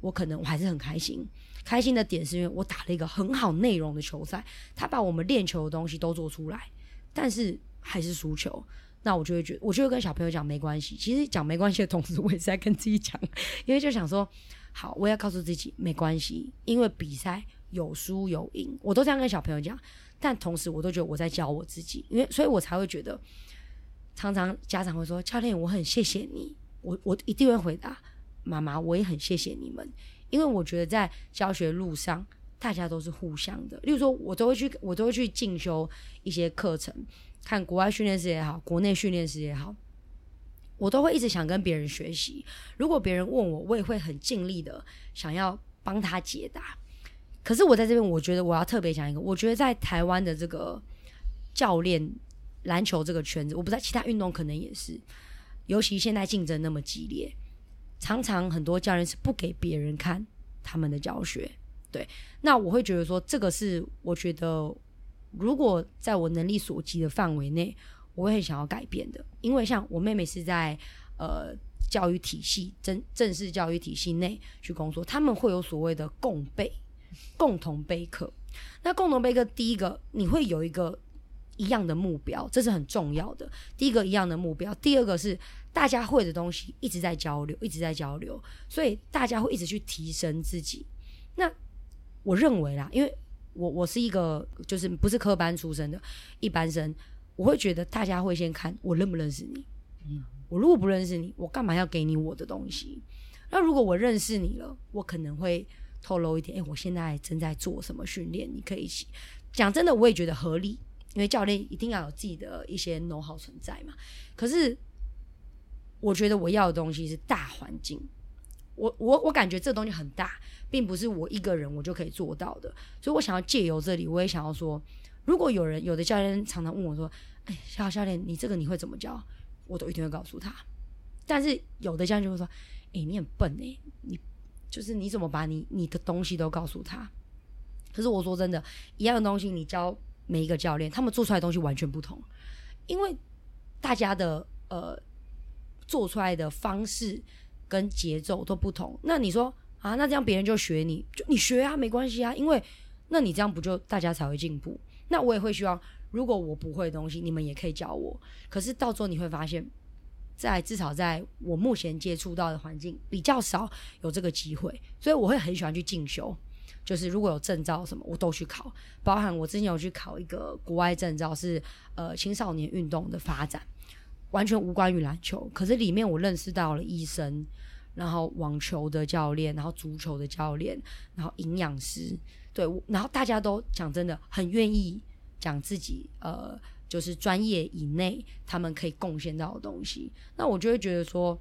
我可能我还是很开心。开心的点是因为我打了一个很好内容的球赛，他把我们练球的东西都做出来，但是还是输球。那我就会觉得，我就会跟小朋友讲没关系。其实讲没关系的同时，我也是在跟自己讲，因为就想说，好，我要告诉自己没关系，因为比赛有输有赢，我都这样跟小朋友讲。但同时，我都觉得我在教我自己，因为所以我才会觉得，常常家长会说，教练，我很谢谢你，我我一定会回答，妈妈，我也很谢谢你们，因为我觉得在教学路上，大家都是互相的。例如说，我都会去，我都会去进修一些课程，看国外训练师也好，国内训练师也好，我都会一直想跟别人学习。如果别人问我，我也会很尽力的想要帮他解答。可是我在这边，我觉得我要特别讲一个，我觉得在台湾的这个教练篮球这个圈子，我不知道其他运动可能也是，尤其现在竞争那么激烈，常常很多教练是不给别人看他们的教学。对，那我会觉得说，这个是我觉得如果在我能力所及的范围内，我会很想要改变的。因为像我妹妹是在呃教育体系正正式教育体系内去工作，他们会有所谓的共备。共同备课，那共同备课，第一个你会有一个一样的目标，这是很重要的。第一个一样的目标，第二个是大家会的东西一直在交流，一直在交流，所以大家会一直去提升自己。那我认为啦，因为我我是一个就是不是科班出身的一般生，我会觉得大家会先看我认不认识你。嗯，我如果不认识你，我干嘛要给你我的东西？那如果我认识你了，我可能会。透露一点，哎、欸，我现在正在做什么训练？你可以一起讲。真的，我也觉得合理，因为教练一定要有自己的一些 know-how 存在嘛。可是，我觉得我要的东西是大环境。我我我感觉这东西很大，并不是我一个人我就可以做到的。所以我想要借由这里，我也想要说，如果有人有的教练常常问我说：“哎、欸，小教练，你这个你会怎么教？”我都一定会告诉他。但是有的教练就会说：“哎、你很笨哎、你。”就是你怎么把你你的东西都告诉他？可是我说真的，一样的东西你教每一个教练，他们做出来东西完全不同，因为大家的呃做出来的方式跟节奏都不同。那你说啊，那这样别人就学你，就你学啊，没关系啊，因为那你这样不就大家才会进步？那我也会希望，如果我不会的东西，你们也可以教我。可是到时候你会发现。在至少在我目前接触到的环境比较少有这个机会，所以我会很喜欢去进修。就是如果有证照什么，我都去考。包含我之前有去考一个国外证照，是呃青少年运动的发展，完全无关于篮球。可是里面我认识到了医生，然后网球的教练，然后足球的教练，然后营养师，对，然后大家都讲真的很愿意讲自己呃。就是专业以内，他们可以贡献到的东西。那我就会觉得说，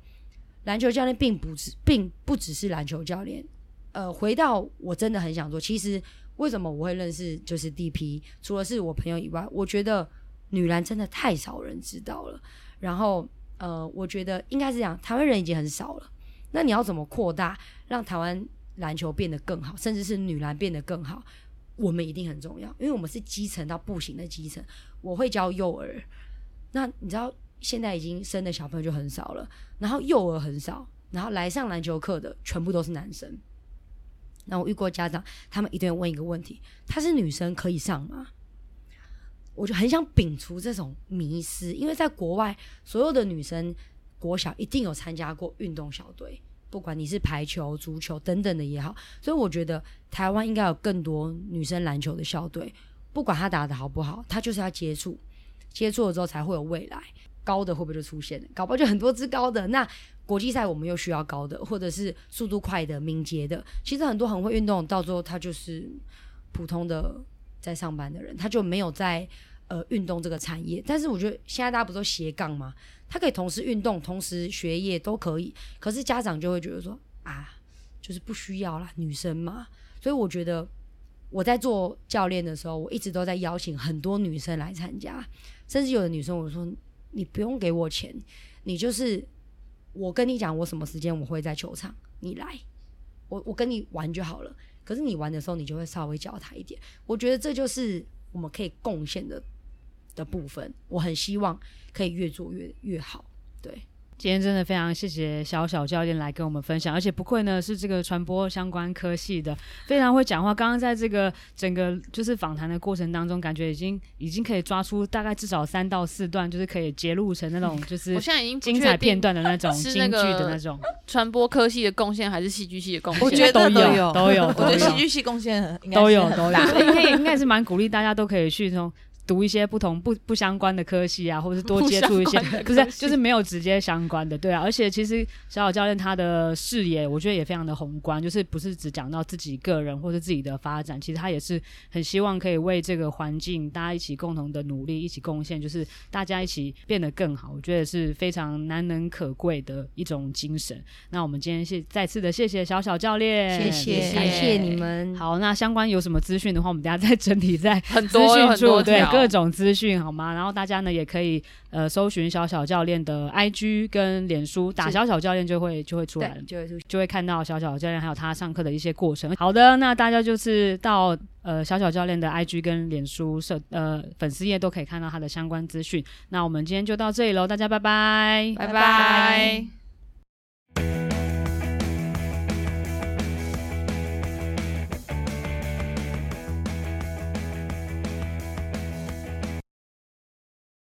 篮球教练并不是，并不只是篮球教练。呃，回到我真的很想说，其实为什么我会认识就是 DP，除了是我朋友以外，我觉得女篮真的太少人知道了。然后，呃，我觉得应该是这样，台湾人已经很少了。那你要怎么扩大，让台湾篮球变得更好，甚至是女篮变得更好？我们一定很重要，因为我们是基层到不行的基层。我会教幼儿，那你知道现在已经生的小朋友就很少了，然后幼儿很少，然后来上篮球课的全部都是男生。那我遇过家长，他们一定会问一个问题：她是女生可以上吗？我就很想摒除这种迷思，因为在国外，所有的女生国小一定有参加过运动小队。不管你是排球、足球等等的也好，所以我觉得台湾应该有更多女生篮球的校队。不管她打得好不好，她就是要接触，接触了之后才会有未来。高的会不会就出现了？搞不好就很多支高的。那国际赛我们又需要高的，或者是速度快的、敏捷的。其实很多很会运动，到最后他就是普通的在上班的人，他就没有在呃运动这个产业。但是我觉得现在大家不都斜杠吗？他可以同时运动，同时学业都可以，可是家长就会觉得说啊，就是不需要啦，女生嘛。所以我觉得我在做教练的时候，我一直都在邀请很多女生来参加，甚至有的女生我说你不用给我钱，你就是我跟你讲我什么时间我会在球场，你来，我我跟你玩就好了。可是你玩的时候，你就会稍微教他一点。我觉得这就是我们可以贡献的的部分，我很希望可以越做越越好，对。今天真的非常谢谢小小教练来跟我们分享，而且不愧呢是这个传播相关科系的，非常会讲话。刚刚在这个整个就是访谈的过程当中，感觉已经已经可以抓出大概至少三到四段，就是可以截录成那种就是我现在已经精彩片段的那种京剧的那种传播科系的贡献，还是戏剧系的贡献？我觉得都有都有。我觉得戏剧系贡献都有都有，应该应该是蛮鼓励大家都可以去这种。读一些不同不不相关的科系啊，或者是 多接触一些，不，不是就是没有直接相关的，对啊。而且其实小小教练他的视野，我觉得也非常的宏观，就是不是只讲到自己个人或者自己的发展，其实他也是很希望可以为这个环境大家一起共同的努力，一起贡献，就是大家一起变得更好。我觉得是非常难能可贵的一种精神。那我们今天谢再次的谢谢小小教练，谢谢感谢你们。好，那相关有什么资讯的话，我们等下再整理在很多资讯处，对。各种资讯好吗？然后大家呢也可以呃搜寻小小教练的 IG 跟脸书，打小小教练就会就会出来了，就会就会看到小小教练还有他上课的一些过程。好的，那大家就是到呃小小教练的 IG 跟脸书社呃粉丝页都可以看到他的相关资讯。那我们今天就到这里喽，大家拜拜，拜拜。